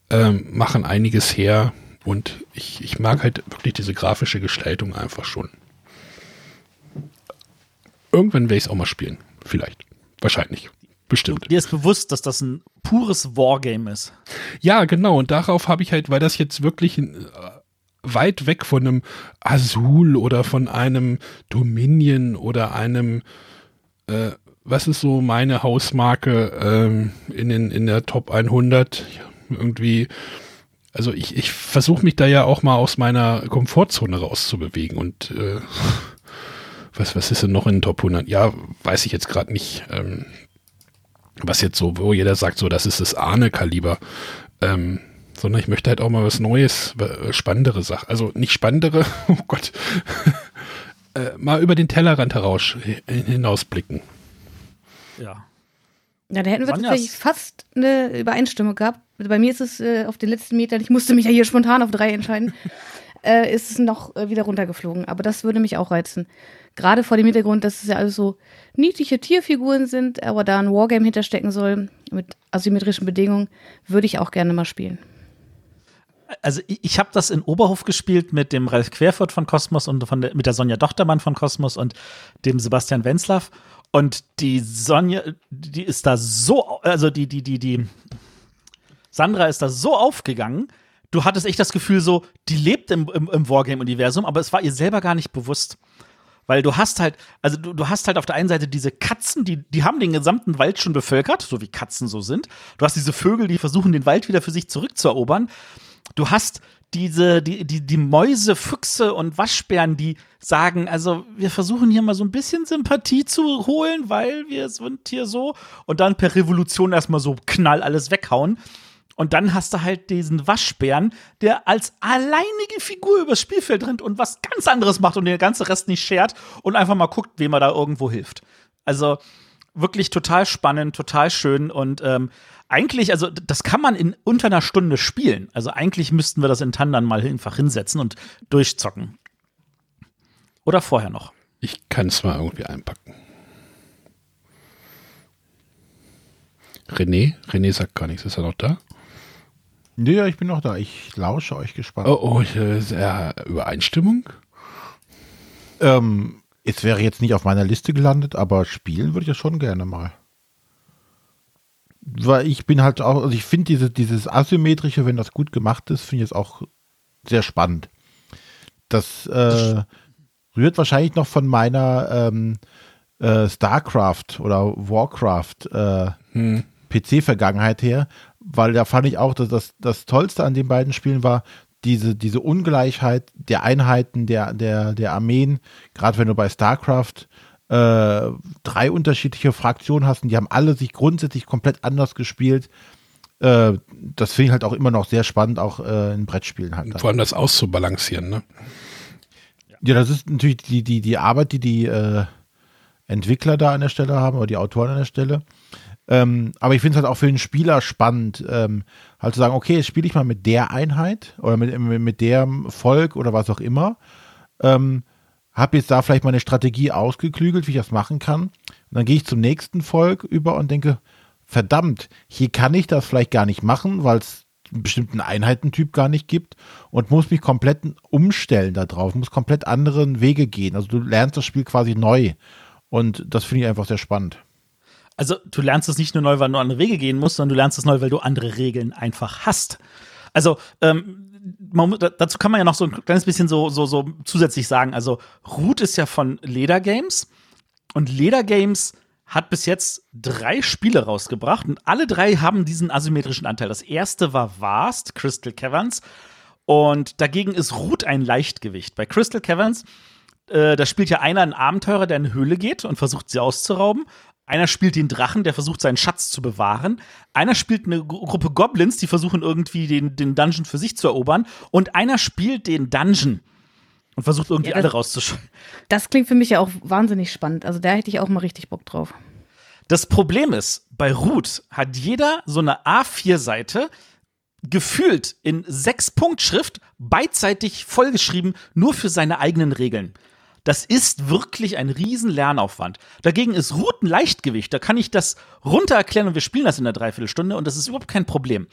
ähm, machen einiges her. Und ich, ich mag halt wirklich diese grafische Gestaltung einfach schon. Irgendwann werde ich es auch mal spielen. Vielleicht. Wahrscheinlich. Bestimmt. Dir ist bewusst, dass das ein pures Wargame ist. Ja, genau. Und darauf habe ich halt, weil das jetzt wirklich äh, weit weg von einem Azul oder von einem Dominion oder einem, äh, was ist so meine Hausmarke ähm, in, den, in der Top 100? Irgendwie, also ich, ich versuche mich da ja auch mal aus meiner Komfortzone rauszubewegen und äh, was, was ist denn noch in den Top 100? Ja, weiß ich jetzt gerade nicht. Ähm, was jetzt so, wo jeder sagt, so, das ist das Ahne-Kaliber. Ähm, sondern ich möchte halt auch mal was Neues, spannendere Sachen. Also nicht spannendere, oh Gott, äh, mal über den Tellerrand heraus hinausblicken. Ja. Ja, da hätten wir Sonjas. tatsächlich fast eine Übereinstimmung gehabt. Bei mir ist es äh, auf den letzten Metern, ich musste mich ja hier spontan auf drei entscheiden, äh, ist es noch äh, wieder runtergeflogen. Aber das würde mich auch reizen. Gerade vor dem Hintergrund, dass es ja alles so niedliche Tierfiguren sind, aber da ein Wargame hinterstecken soll, mit asymmetrischen Bedingungen, würde ich auch gerne mal spielen. Also ich, habe das in Oberhof gespielt mit dem Ralf Querfurt von Kosmos und von der, mit der Sonja Dochtermann von Kosmos und dem Sebastian Wenzlaff. Und die Sonja, die ist da so, also die, die, die, die Sandra ist da so aufgegangen. Du hattest echt das Gefühl, so, die lebt im, im, im Wargame-Universum, aber es war ihr selber gar nicht bewusst. Weil du hast halt, also du, du hast halt auf der einen Seite diese Katzen, die, die haben den gesamten Wald schon bevölkert, so wie Katzen so sind. Du hast diese Vögel, die versuchen, den Wald wieder für sich zurückzuerobern. du hast diese, die, die, die Mäuse, Füchse und Waschbären, die sagen, also wir versuchen hier mal so ein bisschen Sympathie zu holen, weil wir sind hier so und dann per Revolution erstmal so knall alles weghauen. Und dann hast du halt diesen Waschbären, der als alleinige Figur übers Spielfeld rennt und was ganz anderes macht und den ganzen Rest nicht schert und einfach mal guckt, wem er da irgendwo hilft. Also wirklich total spannend, total schön und ähm, eigentlich, also das kann man in unter einer Stunde spielen. Also eigentlich müssten wir das in Tandern mal einfach hinsetzen und durchzocken. Oder vorher noch. Ich kann es mal irgendwie einpacken. René? René sagt gar nichts. Ist er noch da? Nee, ich bin noch da. Ich lausche euch gespannt. Oh, oh ich, äh, Übereinstimmung? Ähm, es wäre jetzt nicht auf meiner Liste gelandet, aber spielen würde ich ja schon gerne mal. Weil ich bin halt auch, also ich finde diese, dieses Asymmetrische, wenn das gut gemacht ist, finde ich es auch sehr spannend. Das äh, rührt wahrscheinlich noch von meiner ähm, äh, StarCraft oder Warcraft äh, hm. PC-Vergangenheit her, weil da fand ich auch, dass das, das Tollste an den beiden Spielen war, diese, diese Ungleichheit der Einheiten, der, der, der Armeen, gerade wenn du bei StarCraft äh, drei unterschiedliche Fraktionen hast und die haben alle sich grundsätzlich komplett anders gespielt. Äh, das finde ich halt auch immer noch sehr spannend, auch äh, in Brettspielen halt. Vor allem das auszubalancieren, ne? Ja, das ist natürlich die, die, die Arbeit, die die äh, Entwickler da an der Stelle haben oder die Autoren an der Stelle. Ähm, aber ich finde es halt auch für den Spieler spannend, ähm, halt zu sagen, okay, jetzt spiele ich mal mit der Einheit oder mit, mit dem Volk oder was auch immer. Ähm, habe jetzt da vielleicht meine Strategie ausgeklügelt, wie ich das machen kann. Und dann gehe ich zum nächsten Volk über und denke, verdammt, hier kann ich das vielleicht gar nicht machen, weil es einen bestimmten Einheitentyp gar nicht gibt und muss mich komplett umstellen darauf, muss komplett anderen Wege gehen. Also du lernst das Spiel quasi neu und das finde ich einfach sehr spannend. Also du lernst es nicht nur neu, weil du andere Wege gehen musst, sondern du lernst es neu, weil du andere Regeln einfach hast. Also ähm, man, dazu kann man ja noch so ein kleines bisschen so, so, so zusätzlich sagen. Also Root ist ja von Leder Games und Leder Games hat bis jetzt drei Spiele rausgebracht und alle drei haben diesen asymmetrischen Anteil. Das erste war Vast, Crystal Caverns. Und dagegen ist Root ein Leichtgewicht. Bei Crystal Caverns, äh, da spielt ja einer einen Abenteurer, der in eine Höhle geht und versucht, sie auszurauben. Einer spielt den Drachen, der versucht, seinen Schatz zu bewahren. Einer spielt eine Gruppe Goblins, die versuchen irgendwie den, den Dungeon für sich zu erobern. Und einer spielt den Dungeon und versucht irgendwie ja, das, alle rauszuschalten. Das klingt für mich ja auch wahnsinnig spannend. Also da hätte ich auch mal richtig Bock drauf. Das Problem ist, bei Root hat jeder so eine A4-Seite gefühlt in sechs Punkt Schrift beidseitig vollgeschrieben, nur für seine eigenen Regeln. Das ist wirklich ein riesen Lernaufwand. Dagegen ist Root ein Leichtgewicht. Da kann ich das runter erklären und wir spielen das in der Dreiviertelstunde und das ist überhaupt kein Problem.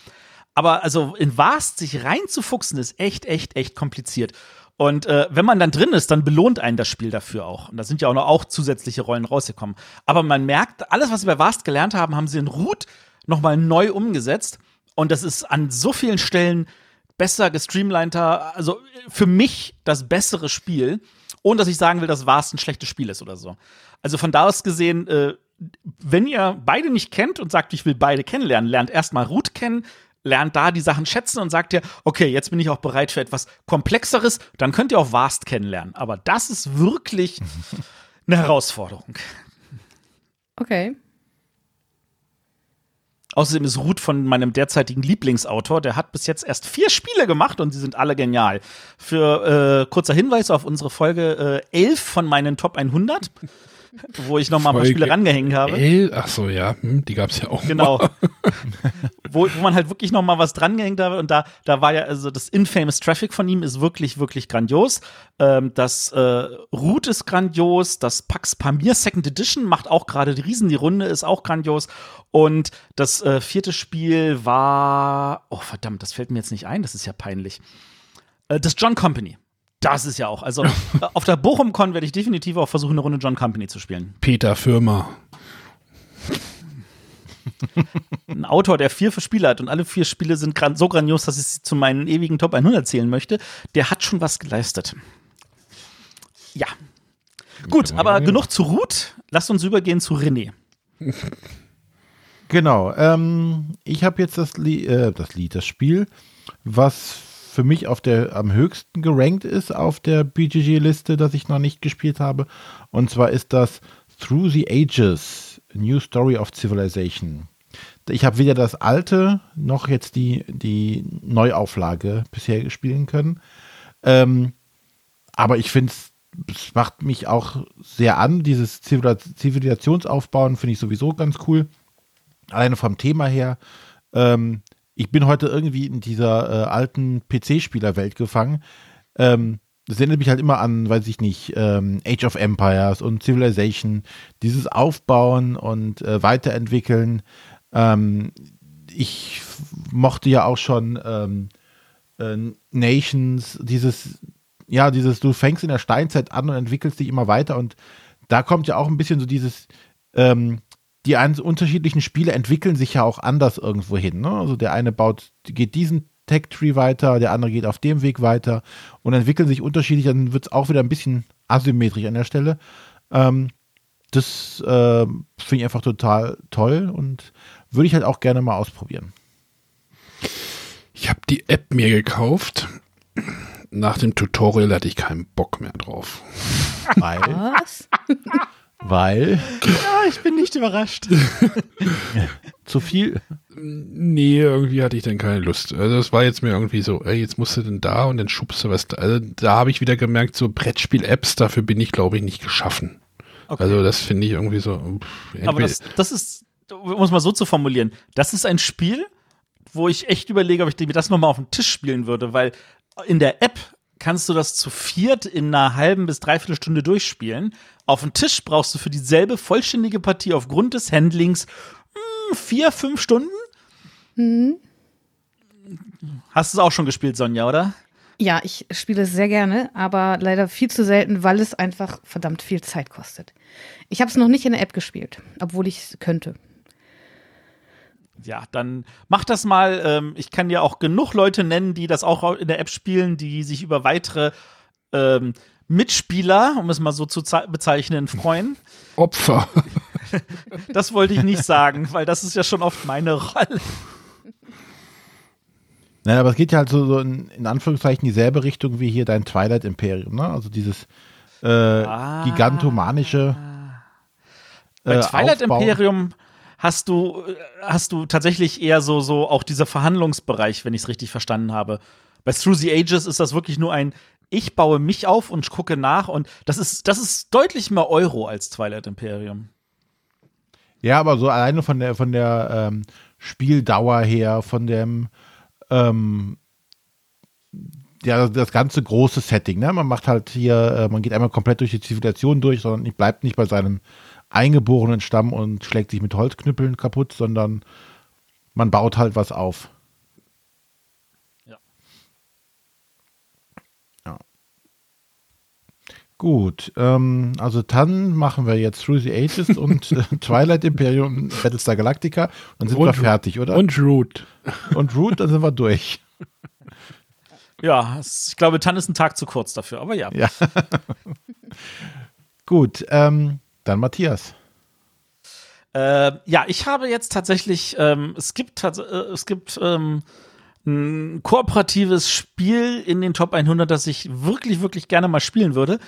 Aber also in Vast sich reinzufuchsen ist echt, echt, echt kompliziert. Und äh, wenn man dann drin ist, dann belohnt einen das Spiel dafür auch. Und da sind ja auch noch auch zusätzliche Rollen rausgekommen. Aber man merkt, alles, was sie bei Vast gelernt haben, haben sie in Root nochmal neu umgesetzt. Und das ist an so vielen Stellen besser gestreamliner. Also für mich das bessere Spiel ohne dass ich sagen will, dass Vast ein schlechtes Spiel ist oder so. Also von da aus gesehen, äh, wenn ihr beide nicht kennt und sagt, ich will beide kennenlernen, lernt erstmal Root kennen, lernt da die Sachen schätzen und sagt ihr, okay, jetzt bin ich auch bereit für etwas Komplexeres, dann könnt ihr auch Vast kennenlernen. Aber das ist wirklich eine Herausforderung. Okay. Außerdem ist Ruth von meinem derzeitigen Lieblingsautor. Der hat bis jetzt erst vier Spiele gemacht und sie sind alle genial. Für äh, kurzer Hinweis auf unsere Folge äh, 11 von meinen Top 100 wo ich noch mal ein paar Spiele rangehängt habe. El Ach so, ja, hm, die gab es ja auch. Genau. wo, wo man halt wirklich noch mal was drangehängt habe. Und da, da war ja, also das Infamous Traffic von ihm ist wirklich, wirklich grandios. Ähm, das äh, Root ist grandios. Das Pax Pamir Second Edition macht auch gerade die Riesen die Runde, ist auch grandios. Und das äh, vierte Spiel war, oh verdammt, das fällt mir jetzt nicht ein, das ist ja peinlich. Äh, das John Company. Das ist ja auch. Also auf der Bochum-Con werde ich definitiv auch versuchen, eine Runde John Company zu spielen. Peter Firma. Ein Autor, der vier Spiele hat und alle vier Spiele sind gran so grandios, dass ich sie zu meinen ewigen Top 100 zählen möchte, der hat schon was geleistet. Ja. Gut, aber genug zu Ruth. Lasst uns übergehen zu René. Genau. Ähm, ich habe jetzt das, Li äh, das Lied, das Spiel, was für mich auf der am höchsten gerankt ist auf der BGG-Liste, das ich noch nicht gespielt habe. Und zwar ist das Through the Ages, New Story of Civilization. Ich habe weder das alte noch jetzt die, die Neuauflage bisher spielen können. Ähm, aber ich finde es es macht mich auch sehr an. Dieses Zivilisationsaufbauen finde ich sowieso ganz cool. Alleine vom Thema her. Ähm, ich bin heute irgendwie in dieser äh, alten PC-Spielerwelt gefangen. Ähm, das erinnert mich halt immer an, weiß ich nicht, ähm, Age of Empires und Civilization. Dieses Aufbauen und äh, Weiterentwickeln. Ähm, ich mochte ja auch schon ähm, äh, Nations, dieses ja, dieses, du fängst in der Steinzeit an und entwickelst dich immer weiter und da kommt ja auch ein bisschen so dieses, ähm, die unterschiedlichen Spiele entwickeln sich ja auch anders irgendwo hin. Ne? Also der eine baut, geht diesen Tech-Tree weiter, der andere geht auf dem Weg weiter und entwickeln sich unterschiedlich, dann wird es auch wieder ein bisschen asymmetrisch an der Stelle. Ähm, das äh, finde ich einfach total toll und würde ich halt auch gerne mal ausprobieren. Ich habe die App mir gekauft nach dem Tutorial hatte ich keinen Bock mehr drauf. Weil? Was? Weil? Ja, ich bin nicht überrascht. Zu viel? Nee, irgendwie hatte ich dann keine Lust. Also es war jetzt mir irgendwie so, ey, jetzt musst du denn da und dann schubst du was da. Also da habe ich wieder gemerkt, so Brettspiel-Apps, dafür bin ich, glaube ich, nicht geschaffen. Okay. Also das finde ich irgendwie so. Pff, Aber das, das ist, um es mal so zu formulieren, das ist ein Spiel, wo ich echt überlege, ob ich mir das nochmal auf den Tisch spielen würde, weil in der App kannst du das zu viert in einer halben bis dreiviertel Stunde durchspielen. Auf dem Tisch brauchst du für dieselbe vollständige Partie aufgrund des Handlings mh, hm, vier, fünf Stunden. Mhm. Hast du es auch schon gespielt, Sonja, oder? Ja, ich spiele es sehr gerne, aber leider viel zu selten, weil es einfach verdammt viel Zeit kostet. Ich habe es noch nicht in der App gespielt, obwohl ich es könnte ja, dann mach das mal. Ähm, ich kann ja auch genug Leute nennen, die das auch in der App spielen, die sich über weitere ähm, Mitspieler, um es mal so zu bezeichnen, freuen. Opfer. Das wollte ich nicht sagen, weil das ist ja schon oft meine Rolle. Nein, aber es geht ja halt so, so in, in, Anführungszeichen dieselbe Richtung wie hier dein Twilight Imperium, ne? Also dieses äh, ah. gigantomanische. Äh, Bei Twilight Aufbau. Imperium hast du, hast du tatsächlich eher so, so auch dieser Verhandlungsbereich, wenn ich es richtig verstanden habe. Bei Through the Ages ist das wirklich nur ein, ich baue mich auf und gucke nach und das ist, das ist deutlich mehr Euro als Twilight Imperium. Ja, aber so alleine von der, von der ähm, Spieldauer her, von dem, ähm, ja, das ganze große Setting, ne? Man macht halt hier, äh, man geht einmal komplett durch die Zivilisation durch, sondern bleibt nicht bei seinem eingeborenen Stamm und schlägt sich mit Holzknüppeln kaputt, sondern man baut halt was auf. Ja. ja. Gut, ähm, also dann machen wir jetzt Through the Ages und äh, Twilight Imperium, Battlestar Galactica und sind und, wir fertig, oder? Und Root. Und Root, dann sind wir durch. Ja, ich glaube, Tan ist ein Tag zu kurz dafür, aber ja. ja. Gut, ähm, dann Matthias. Äh, ja, ich habe jetzt tatsächlich, ähm, es gibt, äh, es gibt ähm, ein kooperatives Spiel in den Top 100, das ich wirklich, wirklich gerne mal spielen würde,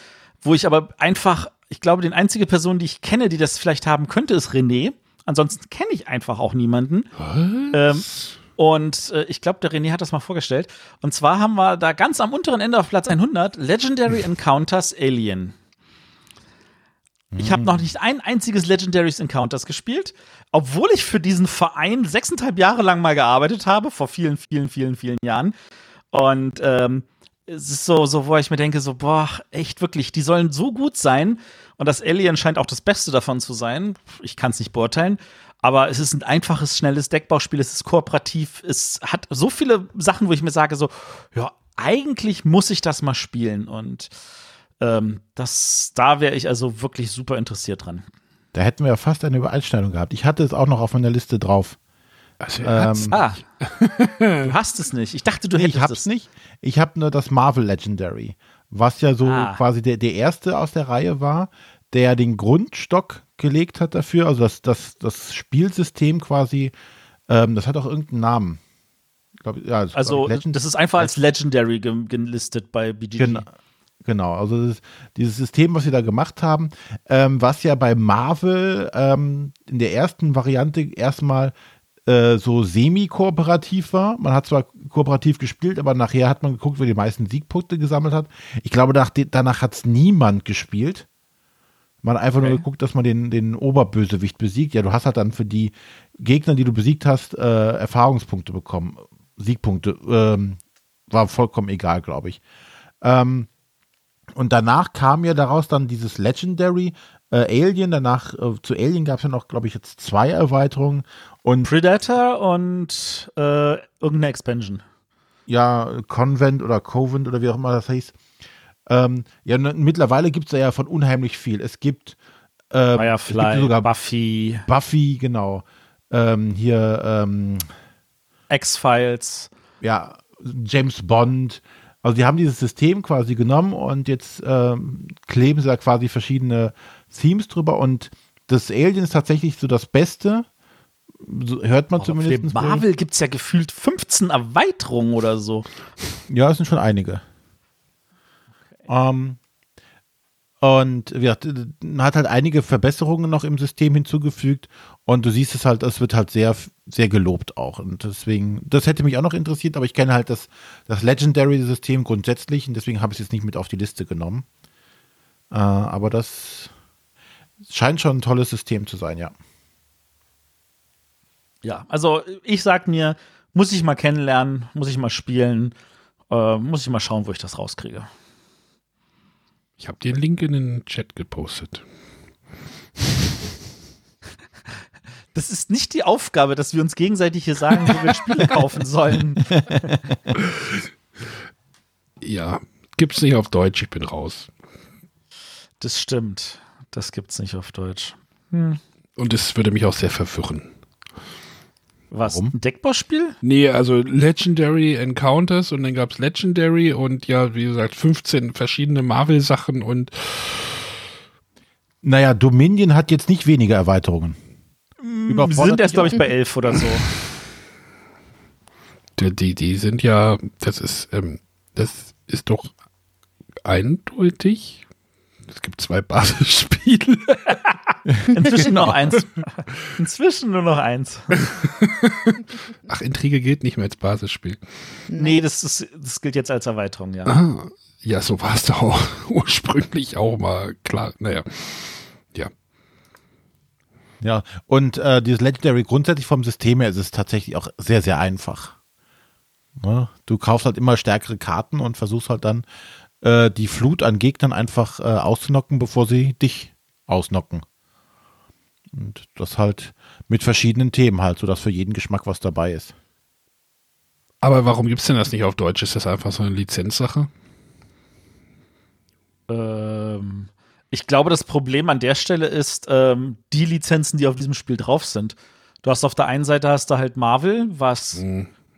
wo ich aber einfach, ich glaube, die einzige Person, die ich kenne, die das vielleicht haben könnte, ist René. Ansonsten kenne ich einfach auch niemanden. Ähm, und äh, ich glaube, der René hat das mal vorgestellt. Und zwar haben wir da ganz am unteren Ende auf Platz 100 Legendary Encounters Alien. Ich habe noch nicht ein einziges Legendaries Encounters gespielt, obwohl ich für diesen Verein sechseinhalb Jahre lang mal gearbeitet habe, vor vielen, vielen, vielen, vielen Jahren. Und ähm, es ist so, so, wo ich mir denke, so, boah, echt wirklich, die sollen so gut sein. Und das Alien scheint auch das Beste davon zu sein. Ich kann es nicht beurteilen. Aber es ist ein einfaches, schnelles Deckbauspiel, es ist kooperativ, es hat so viele Sachen, wo ich mir sage, so, ja, eigentlich muss ich das mal spielen. Und ähm, das, da wäre ich also wirklich super interessiert dran. Da hätten wir ja fast eine Übereinstimmung gehabt. Ich hatte es auch noch auf meiner Liste drauf. Also, ähm, ah, du hast es nicht. Ich dachte, du hättest ich hab's es. nicht. Ich habe nur das Marvel Legendary, was ja so ah. quasi der, der erste aus der Reihe war, der den Grundstock gelegt hat dafür. Also das, das, das Spielsystem quasi, ähm, das hat auch irgendeinen Namen. Ich glaub, ja, das Also, glaub ich, Legend- das ist einfach als Legendary ge- gelistet bei BGG. Genau. Genau, also das ist dieses System, was sie da gemacht haben, ähm, was ja bei Marvel ähm, in der ersten Variante erstmal äh, so semi-kooperativ war. Man hat zwar kooperativ gespielt, aber nachher hat man geguckt, wer die meisten Siegpunkte gesammelt hat. Ich glaube, nach, danach hat es niemand gespielt. Man hat einfach nur Okay. geguckt, dass man den, den Oberbösewicht besiegt. Ja, du hast halt dann für die Gegner, die du besiegt hast, äh, Erfahrungspunkte bekommen. Siegpunkte. Ähm, war vollkommen egal, glaube ich. Ähm, und danach kam ja daraus dann dieses Legendary äh, Alien. Danach äh, zu Alien gab es ja noch, glaube ich, jetzt zwei Erweiterungen. Und Predator und äh, irgendeine Expansion. ja, Convent oder Covent oder wie auch immer das hieß. Ähm, ja, mittlerweile gibt es ja von unheimlich viel. Es gibt, äh, es Firefly, gibt sogar Buffy, Buffy, genau. Ähm, hier, ähm, X-Files. ja, James Bond. Also die haben dieses System quasi genommen und jetzt ähm, kleben sie da quasi verschiedene Themes drüber und das Alien ist tatsächlich so das Beste. So, hört man für zumindest. Marvel gibt es ja gefühlt 15 Erweiterungen oder so. Ja, es sind schon einige. Ähm, und man hat halt einige Verbesserungen noch im System hinzugefügt und du siehst es halt, es wird halt sehr, sehr gelobt auch. Und deswegen, das hätte mich auch noch interessiert, aber ich kenne halt das, das Legendary-System grundsätzlich und deswegen habe ich es jetzt nicht mit auf die Liste genommen. Äh, aber das scheint schon ein tolles System zu sein, ja. Ja, also ich sag mir, muss ich mal kennenlernen, muss ich mal spielen, äh, muss ich mal schauen, wo ich das rauskriege. Ich habe den Link in den Chat gepostet. Das ist nicht die Aufgabe, dass wir uns gegenseitig hier sagen, wo wir Spiele kaufen sollen. Ja, gibt's nicht auf Deutsch, ich bin raus. Das stimmt. Das gibt's nicht auf Deutsch. Und es würde mich auch sehr verwirren. Was? Warum? Ein Deckbauspiel? Nee, also Legendary Encounters und dann gab's Legendary und ja, wie gesagt, 15 verschiedene Marvel-Sachen und Naja, Dominion hat jetzt nicht weniger Erweiterungen. Wir Überfordert sind erst, glaube ich, bei elf oder so. die, die, die sind ja, das ist, ähm, das ist doch eindeutig. Es gibt zwei Basisspiele. Inzwischen noch eins. Inzwischen nur noch eins. Ach, Intrige gilt nicht mehr als Basisspiel. Nee, das, ist, das gilt jetzt als Erweiterung, ja. Ah, ja, so war es doch auch ursprünglich auch mal klar. Naja, ja. Ja, und äh, dieses Legendary grundsätzlich vom System her ist es tatsächlich auch sehr, sehr einfach. Ne? Du kaufst halt immer stärkere Karten und versuchst halt dann äh, die Flut an Gegnern einfach äh, auszunocken, bevor sie dich ausnocken. Und das halt mit verschiedenen Themen halt, sodass für jeden Geschmack was dabei ist. Aber warum gibt's denn das nicht auf Deutsch? Ist das einfach so eine Lizenzsache? Ähm, ich glaube, das Problem an der Stelle ist, ähm, die Lizenzen, die auf diesem Spiel drauf sind. Du hast auf der einen Seite hast du halt Marvel, was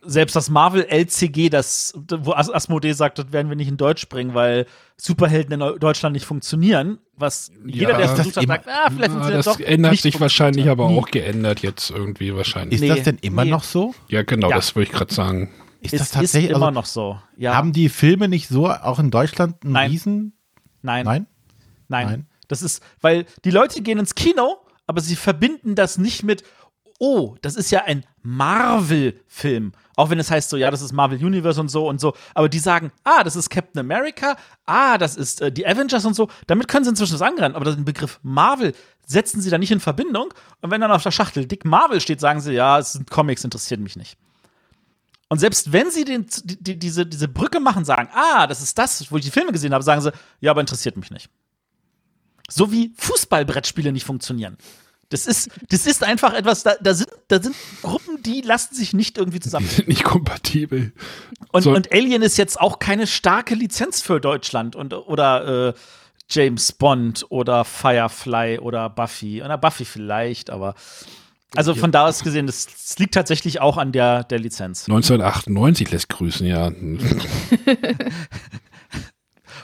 selbst das Marvel LCG, das, wo As Asmodee sagt, das werden wir nicht in Deutsch bringen, weil Superhelden in Deutschland nicht funktionieren. Was jeder, der es ist versucht das hat, sagt, ah, vielleicht Ah, funktioniert das doch. ändert nicht sich wahrscheinlich aber auch geändert jetzt irgendwie wahrscheinlich. Ist Nee, das denn immer nee. noch so? ja, genau, Ja. das würde ich gerade sagen. Ist Es das ist tatsächlich? immer also, noch so. Ja, Haben die Filme nicht so auch in Deutschland einen Nein. Riesen? nein. Nein? Nein. Nein. Das ist, weil die Leute gehen ins Kino, aber sie verbinden das nicht mit, oh, das ist ja ein Marvel-Film. Auch wenn es heißt so, ja, das ist Marvel Universe und so und so. Aber die sagen, ah, das ist Captain America, ah, das ist äh, die Avengers und so. Damit können sie inzwischen was angreifen. Aber den Begriff Marvel setzen sie da nicht in Verbindung. Und wenn dann auf der Schachtel dick Marvel steht, sagen sie, ja, es sind Comics, interessiert mich nicht. Und selbst wenn sie den, die, diese, diese Brücke machen, sagen, ah, das ist das, wo ich die Filme gesehen habe, sagen sie, ja, aber interessiert mich nicht. So wie Fußballbrettspiele nicht funktionieren. Das ist, das ist einfach etwas, da, da, sind, da sind Gruppen, die lassen sich nicht irgendwie Die zusammen. sind nicht kompatibel. Und, So- und Alien ist jetzt auch keine starke Lizenz für Deutschland und, oder äh, James Bond oder Firefly oder Buffy. Oder Buffy vielleicht, aber also von da aus gesehen, das, das liegt tatsächlich auch an der, der Lizenz. 1998 lässt grüßen, ja.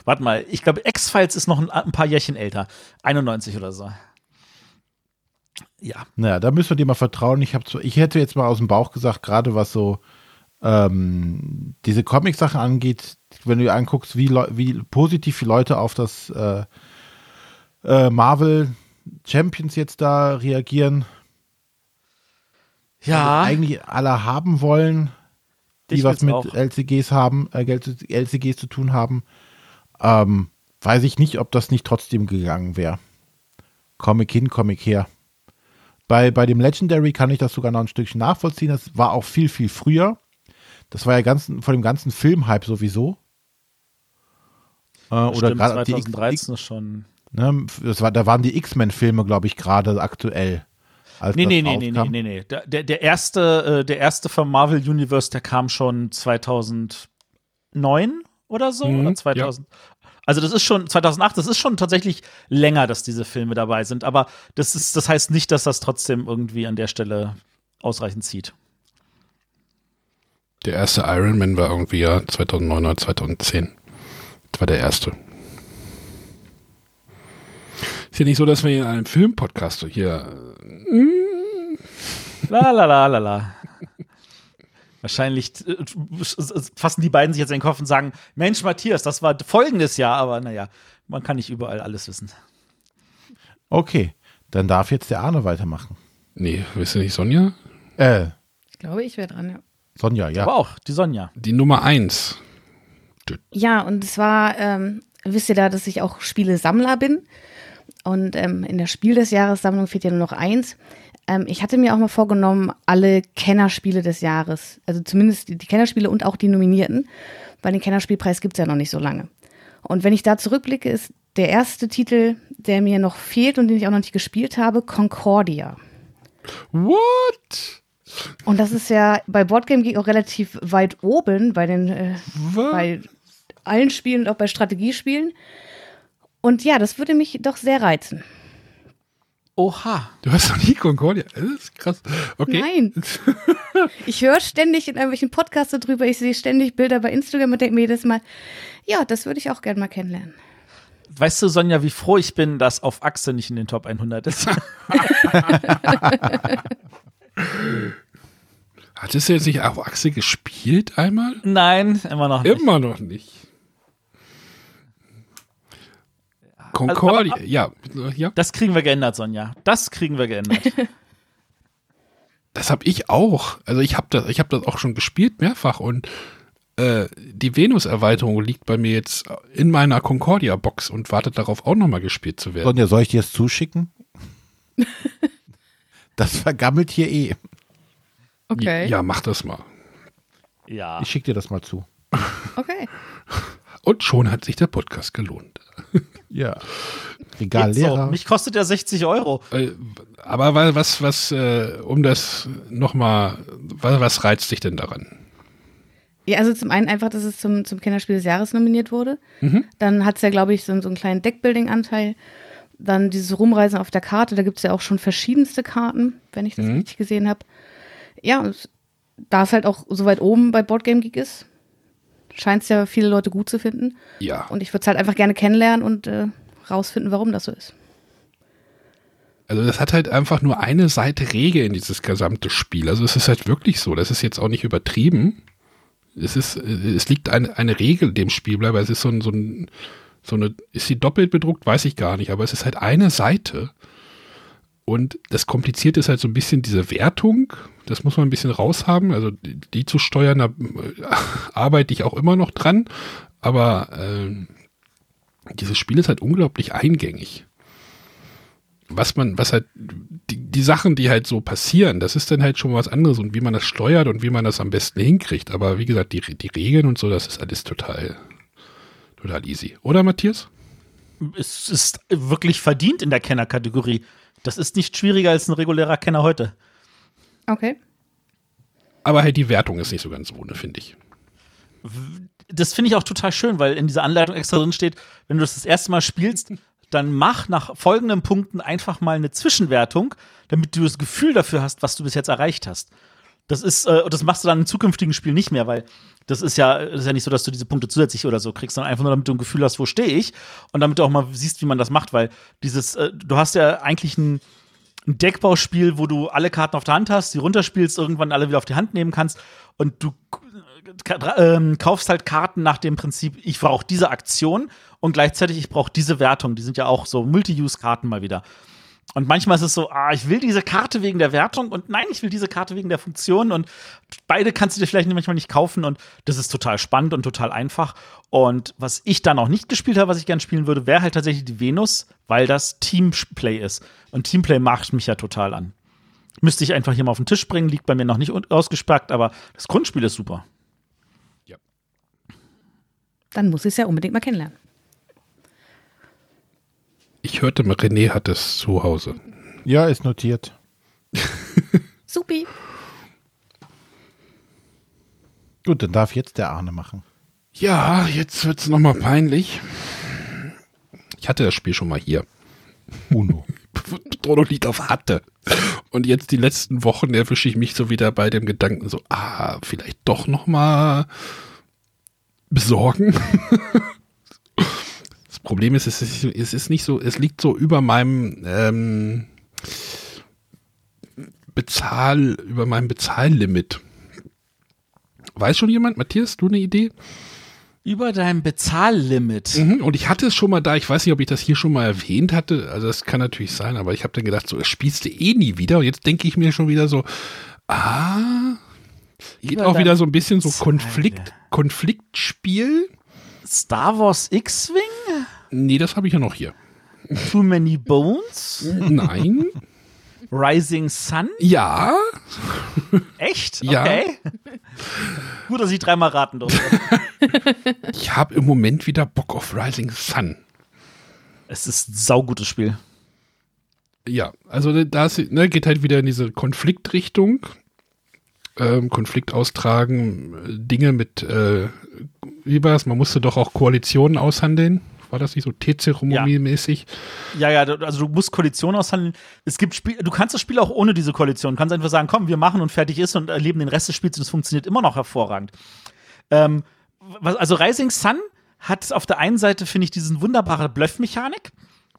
Warte mal, ich glaube, X-Files ist noch ein, ein paar Jährchen älter. 91 oder so. Ja. Naja, da müssen wir dir mal vertrauen. Ich, so, ich hätte jetzt mal aus dem Bauch gesagt, gerade was so ähm, diese Comic-Sachen angeht, wenn du dir anguckst, wie, wie positiv die Leute auf das äh, äh, Marvel Champions jetzt da reagieren, Ja, eigentlich alle haben wollen, die was mit auch. LCGs haben, äh, LCGs zu tun haben, ähm, weiß ich nicht, ob das nicht trotzdem gegangen wäre. Comic hin, Comic her. Bei, bei dem Legendary kann ich das sogar noch ein Stückchen nachvollziehen. Das war auch viel, viel früher. Das war ja ganz, von dem ganzen Filmhype sowieso. Äh, oder stimmt, gerade die X, 2013 ist schon. ne, das war, da waren die X-Men-Filme, glaube ich, gerade aktuell. Als Nee, nee, nee, nee, nee, nee, nee. Der, der, erste, äh, der erste vom Marvel Universe, der kam schon 2009 oder so. Mhm, oder 2000. Also das ist schon 2008, das ist schon tatsächlich länger, dass diese Filme dabei sind. Aber das ist, das heißt nicht, dass das trotzdem irgendwie an der Stelle ausreichend zieht. Der erste Iron Man war irgendwie ja 2009 oder 2010. Das war der erste. Ist ja nicht so, dass wir in einem Filmpodcast so hier. La la la la la. Wahrscheinlich äh, fassen die beiden sich jetzt in den Kopf und sagen: Mensch, Matthias, das war folgendes Jahr, aber naja, man kann nicht überall alles wissen. Okay, dann darf jetzt der Arne weitermachen. Nee, wisst ihr nicht, Sonja? Äh, Ich glaube, ich wäre dran, ja. Sonja, ja. Aber auch die Sonja. Die Nummer eins. Ja, und zwar ähm, wisst ihr da, dass ich auch Spielesammler bin. Und ähm, in der Spiel des Jahres Sammlung fehlt ja nur noch eins. Ähm, ich hatte mir auch mal vorgenommen, alle Kennerspiele des Jahres, also zumindest die, die Kennerspiele und auch die Nominierten, weil den Kennerspielpreis gibt es ja noch nicht so lange. Und wenn ich da zurückblicke, ist der erste Titel, der mir noch fehlt und den ich auch noch nicht gespielt habe, Concordia. What? Und das ist ja bei Boardgame Geek auch relativ weit oben bei den äh, bei allen Spielen und auch bei Strategiespielen. Und ja, das würde mich doch sehr reizen. Oha. Du hast noch nie Concordia. Das ist krass. Okay. Nein. Ich höre ständig in irgendwelchen Podcasts darüber, ich sehe ständig Bilder bei Instagram und denke mir jedes Mal, ja, das würde ich auch gerne mal kennenlernen. Weißt du, Sonja, wie froh ich bin, dass auf Achse nicht in den Top 100 ist? Hattest du jetzt nicht auf Achse gespielt einmal? Nein, immer noch nicht. Immer noch nicht. Concordia, aber- ja, ja. Das kriegen wir geändert, Sonja. Das kriegen wir geändert. Das habe ich auch. Also ich habe das, ich habe das auch schon gespielt mehrfach und äh, die Venus-Erweiterung liegt bei mir jetzt in meiner Concordia-Box und wartet darauf, auch nochmal gespielt zu werden. Sonja, soll ich dir das zuschicken? das vergammelt hier eh. Okay. Ja, mach das mal. ja. Ich schicke dir das mal zu. Okay. Und schon hat sich der Podcast gelohnt. Ja. Regal Geht so. Mich kostet ja 60 Euro. Äh, aber wa- was, was, äh, um das nochmal, was, was reizt dich denn daran? Ja, also zum einen einfach, dass es zum, zum Kennerspiel des Jahres nominiert wurde. Dann hat es ja, glaube ich, so, so einen kleinen Deckbuilding-Anteil. Dann dieses Rumreisen auf der Karte, da gibt es ja auch schon verschiedenste Karten, wenn ich das richtig gesehen habe. Ja, und da es halt auch so weit oben bei Boardgame Geek ist, scheint es ja viele Leute gut zu finden. Ja. Und ich würde es halt einfach gerne kennenlernen und äh, rausfinden, warum das so ist. Also das hat halt einfach nur eine Seite Regel in dieses gesamte Spiel. Also es ist halt wirklich so. Das ist jetzt auch nicht übertrieben. Es ist, es liegt eine, eine Regel dem Spiel, aber es ist so ein, so ein, so eine, ist sie doppelt bedruckt, weiß ich gar nicht, aber es ist halt eine Seite. Und das Komplizierte ist halt so ein bisschen diese Wertung. Das muss man ein bisschen raushaben. Also die, zu steuern, da äh, arbeite ich auch immer noch dran. Aber ähm, dieses Spiel ist halt unglaublich eingängig was man, was halt, die, die Sachen, die halt so passieren, das ist dann halt schon was anderes und wie man das steuert und wie man das am besten hinkriegt. Aber wie gesagt, die, die Regeln und so, das ist alles total, total easy. Oder Matthias? Es ist wirklich verdient in der Kennerkategorie. Das ist nicht schwieriger als ein regulärer Kenner heute. Okay. Aber halt die Wertung ist nicht so ganz ohne, finde ich. Das finde ich auch total schön, weil in dieser Anleitung extra drin steht, wenn du das das erste Mal spielst, dann mach nach folgenden Punkten einfach mal eine Zwischenwertung, damit du das Gefühl dafür hast, was du bis jetzt erreicht hast. Das ist, äh, das machst du dann im zukünftigen Spiel nicht mehr, weil das ist ja, das ist ja nicht so, dass du diese Punkte zusätzlich oder so kriegst, sondern einfach nur, damit du ein Gefühl hast, wo stehe ich und damit du auch mal siehst, wie man das macht, weil dieses, äh, du hast ja eigentlich ein, ein Deckbauspiel, wo du alle Karten auf der Hand hast, die runterspielst, irgendwann alle wieder auf die Hand nehmen kannst und du ähm, kaufst halt Karten nach dem Prinzip, ich brauche diese Aktion und gleichzeitig ich brauche diese Wertung. Die sind ja auch so Multi-Use-Karten mal wieder. Und manchmal ist es so, ah, ich will diese Karte wegen der Wertung und nein, ich will diese Karte wegen der Funktion und beide kannst du dir vielleicht manchmal nicht kaufen und das ist total spannend und total einfach. Und was ich dann auch nicht gespielt habe, was ich gerne spielen würde, wäre halt tatsächlich die Venus, weil das Teamplay ist. Und Teamplay macht mich ja total an. Müsste ich einfach hier mal auf den Tisch bringen, liegt bei mir noch nicht ausgespackt, aber das Grundspiel ist super. Ja. Dann muss ich es ja unbedingt mal kennenlernen. Ich hörte, René hat es zu Hause. Ja, ist notiert. Supi. Gut, dann darf jetzt der Arne machen. Ja, jetzt wird es nochmal peinlich. Ich hatte das Spiel schon mal hier. Uno. Drono liegt auf hatte. Und jetzt die letzten Wochen erwische ich mich so wieder bei dem Gedanken so, ah, vielleicht doch nochmal besorgen. Das Problem ist, es ist, es ist nicht so, es liegt so über meinem ähm, Bezahl, über meinem Bezahllimit. Weiß schon jemand? Matthias, du eine Idee? Über dein Bezahllimit. Mhm, und ich hatte es schon mal da, ich weiß nicht, ob ich das hier schon mal erwähnt hatte, also das kann natürlich sein, aber ich habe dann gedacht, so, das spielst du eh nie wieder. Und jetzt denke ich mir schon wieder so, ah, geht Über auch wieder so ein bisschen so Konflikt, Konfliktspiel. Star Wars X-Wing? Nee, das habe ich ja noch hier. Too Many Bones? Nein. Rising Sun? Ja. Echt? Ja. Okay. Gut, dass ich dreimal raten durfte. Ich habe im Moment wieder Bock auf Rising Sun. es ist ein saugutes Spiel. Ja, also da ne, geht halt wieder in diese Konfliktrichtung. Ähm, Konflikt austragen, äh, Dinge mit, äh, wie war es, man musste doch auch Koalitionen aushandeln. War das nicht so T-Zeremonie-mäßig? Ja, ja, du- also du musst Koalition aushandeln. Es gibt Spiel, du kannst das Spiel auch ohne diese Koalition. Du kannst einfach sagen, komm, wir machen und fertig ist und erleben den Rest des Spiels und es funktioniert immer noch hervorragend. Ähm, was, also Rising Sun hat auf der einen Seite, finde ich, diesen wunderbare Bluff-Mechanik,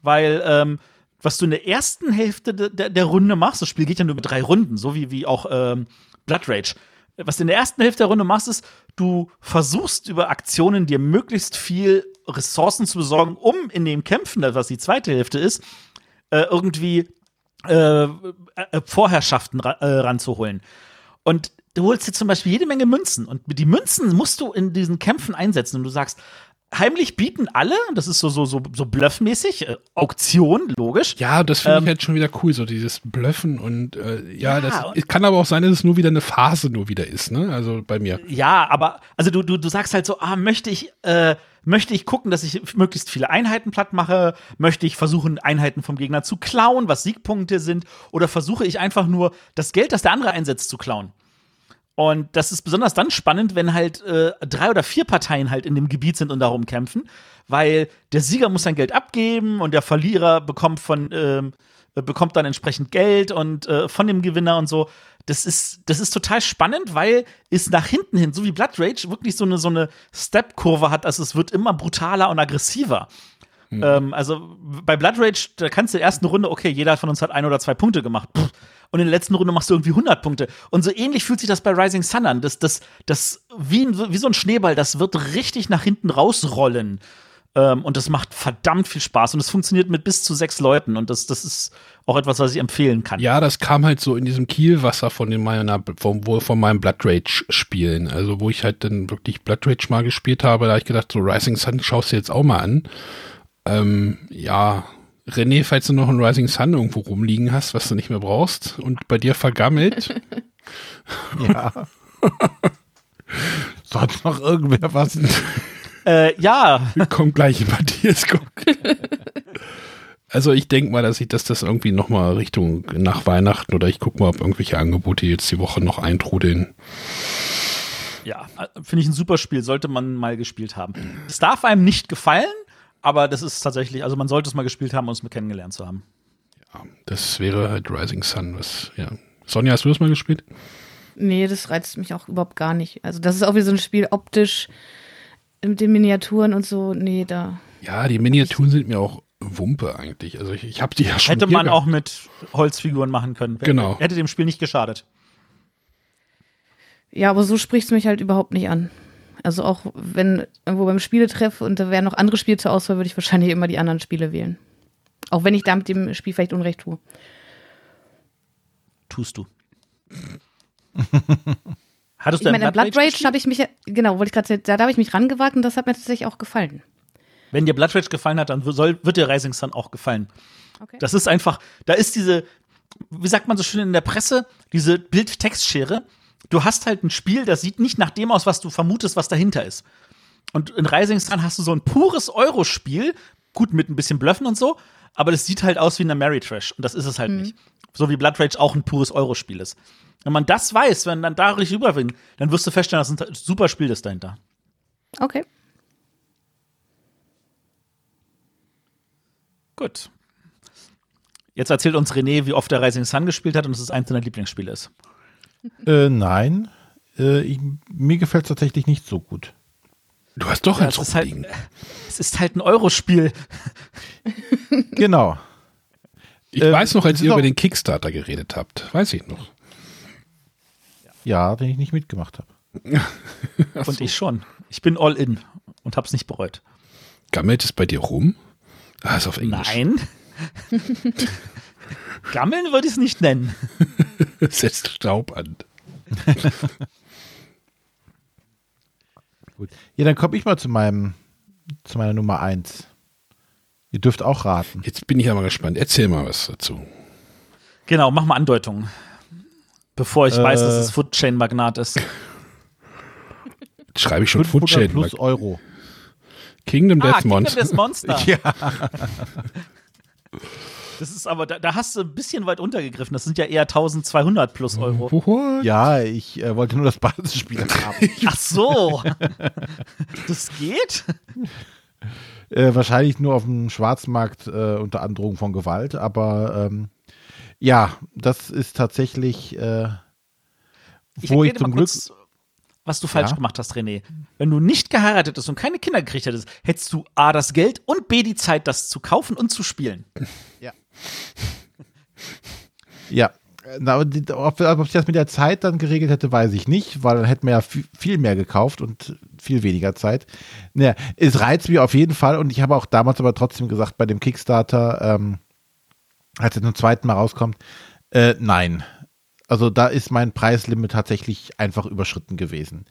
weil ähm, was du in der ersten Hälfte de, der, der Runde machst, das Spiel geht ja nur mit drei Runden, so wie, wie auch ähm, Blood Rage. Was du in der ersten Hälfte der Runde machst, ist, du versuchst über Aktionen dir möglichst viel Ressourcen zu besorgen, um in den Kämpfen, was die zweite Hälfte ist, äh, irgendwie äh, äh, Vorherrschaften ra ranzuholen. Und du holst dir zum Beispiel jede Menge Münzen. Und die Münzen musst du in diesen Kämpfen einsetzen. Und du sagst, heimlich bieten alle, das ist so, so, so, so bluffmäßig, äh, Auktion, logisch. Ja, das finde Ähm, ich halt schon wieder cool, so dieses Blöffen und äh, ja, Ja, das und- es kann aber auch sein, dass es nur wieder eine Phase nur wieder ist, ne? Also bei mir. Ja, aber also du, du, du sagst halt so, ah, möchte ich, äh, möchte ich gucken, dass ich möglichst viele Einheiten platt mache? Möchte ich versuchen, Einheiten vom Gegner zu klauen, was Siegpunkte sind? Oder versuche ich einfach nur, das Geld, das der andere einsetzt, zu klauen? Und das ist besonders dann spannend, wenn halt äh, drei oder vier Parteien halt in dem Gebiet sind und darum kämpfen, weil der Sieger muss sein Geld abgeben und der Verlierer bekommt von ähm, äh, bekommt dann entsprechend Geld und äh, von dem Gewinner und so. Das ist, das ist total spannend, weil es nach hinten hin, so wie Blood Rage, wirklich so eine, so eine Step-Kurve hat. Also es wird immer brutaler und aggressiver. Ähm, also bei Blood Rage, da kannst du in der ersten Runde, okay, jeder von uns hat ein oder zwei Punkte gemacht. Pff. Und in der letzten Runde machst du irgendwie 100 Punkte. Und so ähnlich fühlt sich das bei Rising Sun an. Das, das, das, wie, wie so ein Schneeball, das wird richtig nach hinten rausrollen. Ähm, und das macht verdammt viel Spaß. Und es funktioniert mit bis zu sechs Leuten. Und das, das ist auch etwas, was ich empfehlen kann. Ja, das kam halt so in diesem Kielwasser von den meiner, von, von meinem Blood Rage Spielen. Also wo ich halt dann wirklich Blood Rage mal gespielt habe, da habe ich gedacht, so Rising Sun schaust du jetzt auch mal an. Ähm, ja, René, falls du noch ein Rising Sun irgendwo rumliegen hast, was du nicht mehr brauchst und bei dir vergammelt, Ja. Sonst noch irgendwer was? Äh, ja, kommt gleich Matthias guck. Also ich denke mal, dass ich dass das irgendwie noch mal Richtung nach Weihnachten oder ich gucke mal, ob irgendwelche Angebote jetzt die Woche noch eintrudeln. ja, äh, finde ich ein super Spiel. Sollte man mal gespielt haben. Es darf einem nicht gefallen, aber das ist tatsächlich, also man sollte es mal gespielt haben, um es mal kennengelernt zu haben. Ja, das wäre halt Rising Sun, was, ja. Sonja, hast du das mal gespielt? Nee, das reizt mich auch überhaupt gar nicht. Also, das ist auch wie so ein Spiel optisch mit den Miniaturen und so. Nee, da. Ja, die Miniaturen sind mir auch Wumpe eigentlich. Also ich, ich habe die ja schon. Hätte man gehabt. auch mit Holzfiguren machen können. Genau. Hätte dem Spiel nicht geschadet. Ja, aber so spricht es mich halt überhaupt nicht an. Also auch wenn irgendwo beim Spieletreff und da wären noch andere Spiele zur Auswahl, würde ich wahrscheinlich immer die anderen Spiele wählen. Auch wenn ich da mit dem Spiel vielleicht Unrecht tue. Tust du. Hattest Ich du ein meine, an Blood Rage gespielt? habe ich mich, genau, wollte ich gerade sagen, da habe ich mich rangewagt und das hat mir tatsächlich auch gefallen. Wenn dir Blood Rage gefallen hat, dann soll, wird dir Rising Sun auch gefallen. Okay. Das ist einfach, da ist diese, wie sagt man so schön in der Presse, diese Bild-Text-Schere. Du hast halt ein Spiel, das sieht nicht nach dem aus, was du vermutest, was dahinter ist. Und in Rising Sun hast du so ein pures Euro-Spiel, gut mit ein bisschen Bluffen und so, aber das sieht halt aus wie eine Mary Trash und das ist es halt nicht. So wie Blood Rage auch ein pures Euro-Spiel ist. Wenn man das weiß, wenn dann da richtig rüberwinkt, dann wirst du feststellen, das ist ein super Spiel das dahinter. Okay. Gut. Jetzt erzählt uns René, wie oft er Rising Sun gespielt hat und dass es eins seiner Lieblingsspiele ist. Äh, nein, äh, ich, mir gefällt es tatsächlich nicht so gut. Du hast doch Ja, eins es ist halt-. Es ist halt ein Eurospiel. Genau. Ich äh, weiß noch, als ihr über den Kickstarter geredet habt. Weiß ich noch. Ja, den ich nicht mitgemacht habe. Und ich schon. Ich bin all in und hab's nicht bereut. Gammelt es bei dir rum? Ah, ist auf Englisch. Nein. Gammeln würde ich es nicht nennen. Setzt Staub an. Gut. Ja, dann komme ich mal zu meinem, zu meiner Nummer 1. Ihr dürft auch raten. Jetzt bin ich ja mal gespannt. Erzähl mal was dazu. Genau, mach mal Andeutungen. Bevor ich weiß, dass Äh. es Food Chain Magnat ist. Jetzt schreibe ich schon 500 Food plus Chain. Euro. Kingdom Death ah, Kingdom Monster. Death Monster. Das ist aber, da, da hast du ein bisschen weit untergegriffen. Das sind ja eher 1200 plus Euro. What? Ja, ich äh, wollte nur das Basisspiel haben. Ach so. Das geht? äh, wahrscheinlich nur auf dem Schwarzmarkt äh, unter Androhung von Gewalt, aber ähm, ja, das ist tatsächlich, äh, wo ich dir zum mal Glück. kurz, was du falsch Ja. gemacht hast, René. Wenn du nicht geheiratet hättest und keine Kinder gekriegt hättest, hättest du A, das Geld und B, die Zeit, das zu kaufen und zu spielen. Ja, na, aber die, ob, ob ich das mit der Zeit dann geregelt hätte, weiß ich nicht, weil dann hätten wir ja viel, mehr gekauft und viel weniger Zeit. Naja, es reizt mich auf jeden Fall und ich habe auch damals aber trotzdem gesagt, bei dem Kickstarter, ähm, als es zum zweiten Mal rauskommt, äh, nein. Also da ist mein Preislimit tatsächlich einfach überschritten gewesen.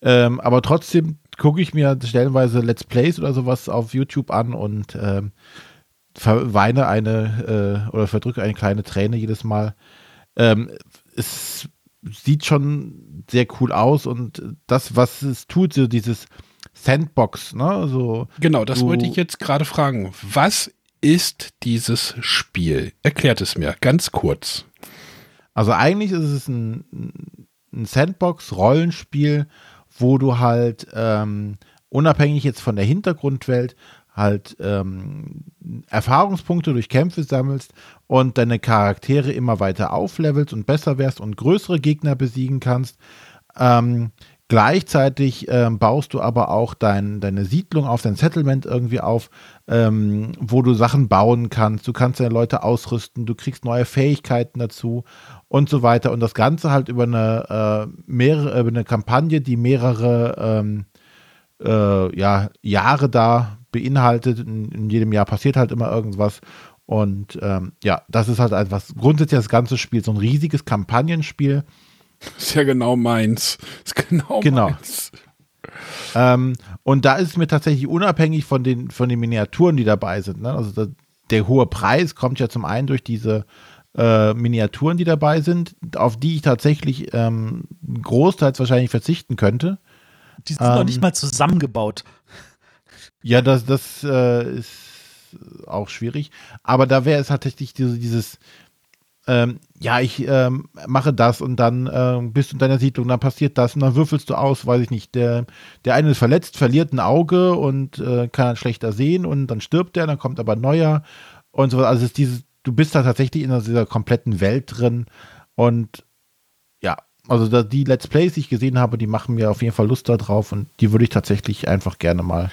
Ähm, aber trotzdem gucke ich mir stellenweise Let's Plays oder sowas auf YouTube an und ähm, verweine eine äh, oder verdrücke eine kleine Träne jedes Mal. Ähm, es sieht schon sehr cool aus und das, was es tut, so dieses Sandbox, ne, so Genau, das wollte ich jetzt gerade fragen. Was ist dieses Spiel? Erklärt es mir ganz kurz. Also eigentlich ist es ein, ein Sandbox-Rollenspiel, wo du halt ähm, unabhängig jetzt von der Hintergrundwelt halt ähm, Erfahrungspunkte durch Kämpfe sammelst und deine Charaktere immer weiter auflevelst und besser wärst und größere Gegner besiegen kannst. Ähm, gleichzeitig ähm, baust du aber auch dein, deine Siedlung auf, dein Settlement irgendwie auf, ähm, wo du Sachen bauen kannst. Du kannst deine Leute ausrüsten, du kriegst neue Fähigkeiten dazu und so weiter. Und das Ganze halt über eine, äh, mehrere, über eine Kampagne, die mehrere ähm, äh, ja, Jahre da beinhaltet. In, in jedem Jahr passiert halt immer irgendwas. Und ähm, ja, das ist halt einfach grundsätzlich das ganze Spiel, so ein riesiges Kampagnenspiel. Ist ja genau meins. Ist genau, Genau. meins. Ähm, und da ist es mir tatsächlich unabhängig von den, von den Miniaturen, die dabei sind. Ne? Also da, der hohe Preis kommt ja zum einen durch diese äh, Miniaturen, die dabei sind, auf die ich tatsächlich ähm, großteils wahrscheinlich verzichten könnte. Die sind noch Ähm. nicht mal zusammengebaut. Ja, das, das äh, ist auch schwierig. Aber da wäre es tatsächlich diese, dieses, ähm, ja, ich ähm, mache das und dann ähm, bist du in deiner Siedlung, dann passiert das und dann würfelst du aus, weiß ich nicht. Der, der eine ist verletzt, verliert ein Auge und äh, kann dann schlechter sehen und dann stirbt der, dann kommt aber ein neuer und so. Also es ist dieses, du bist da tatsächlich in dieser kompletten Welt drin und also da, die Let's Plays, die ich gesehen habe, die machen mir auf jeden Fall Lust darauf und die würde ich tatsächlich einfach gerne mal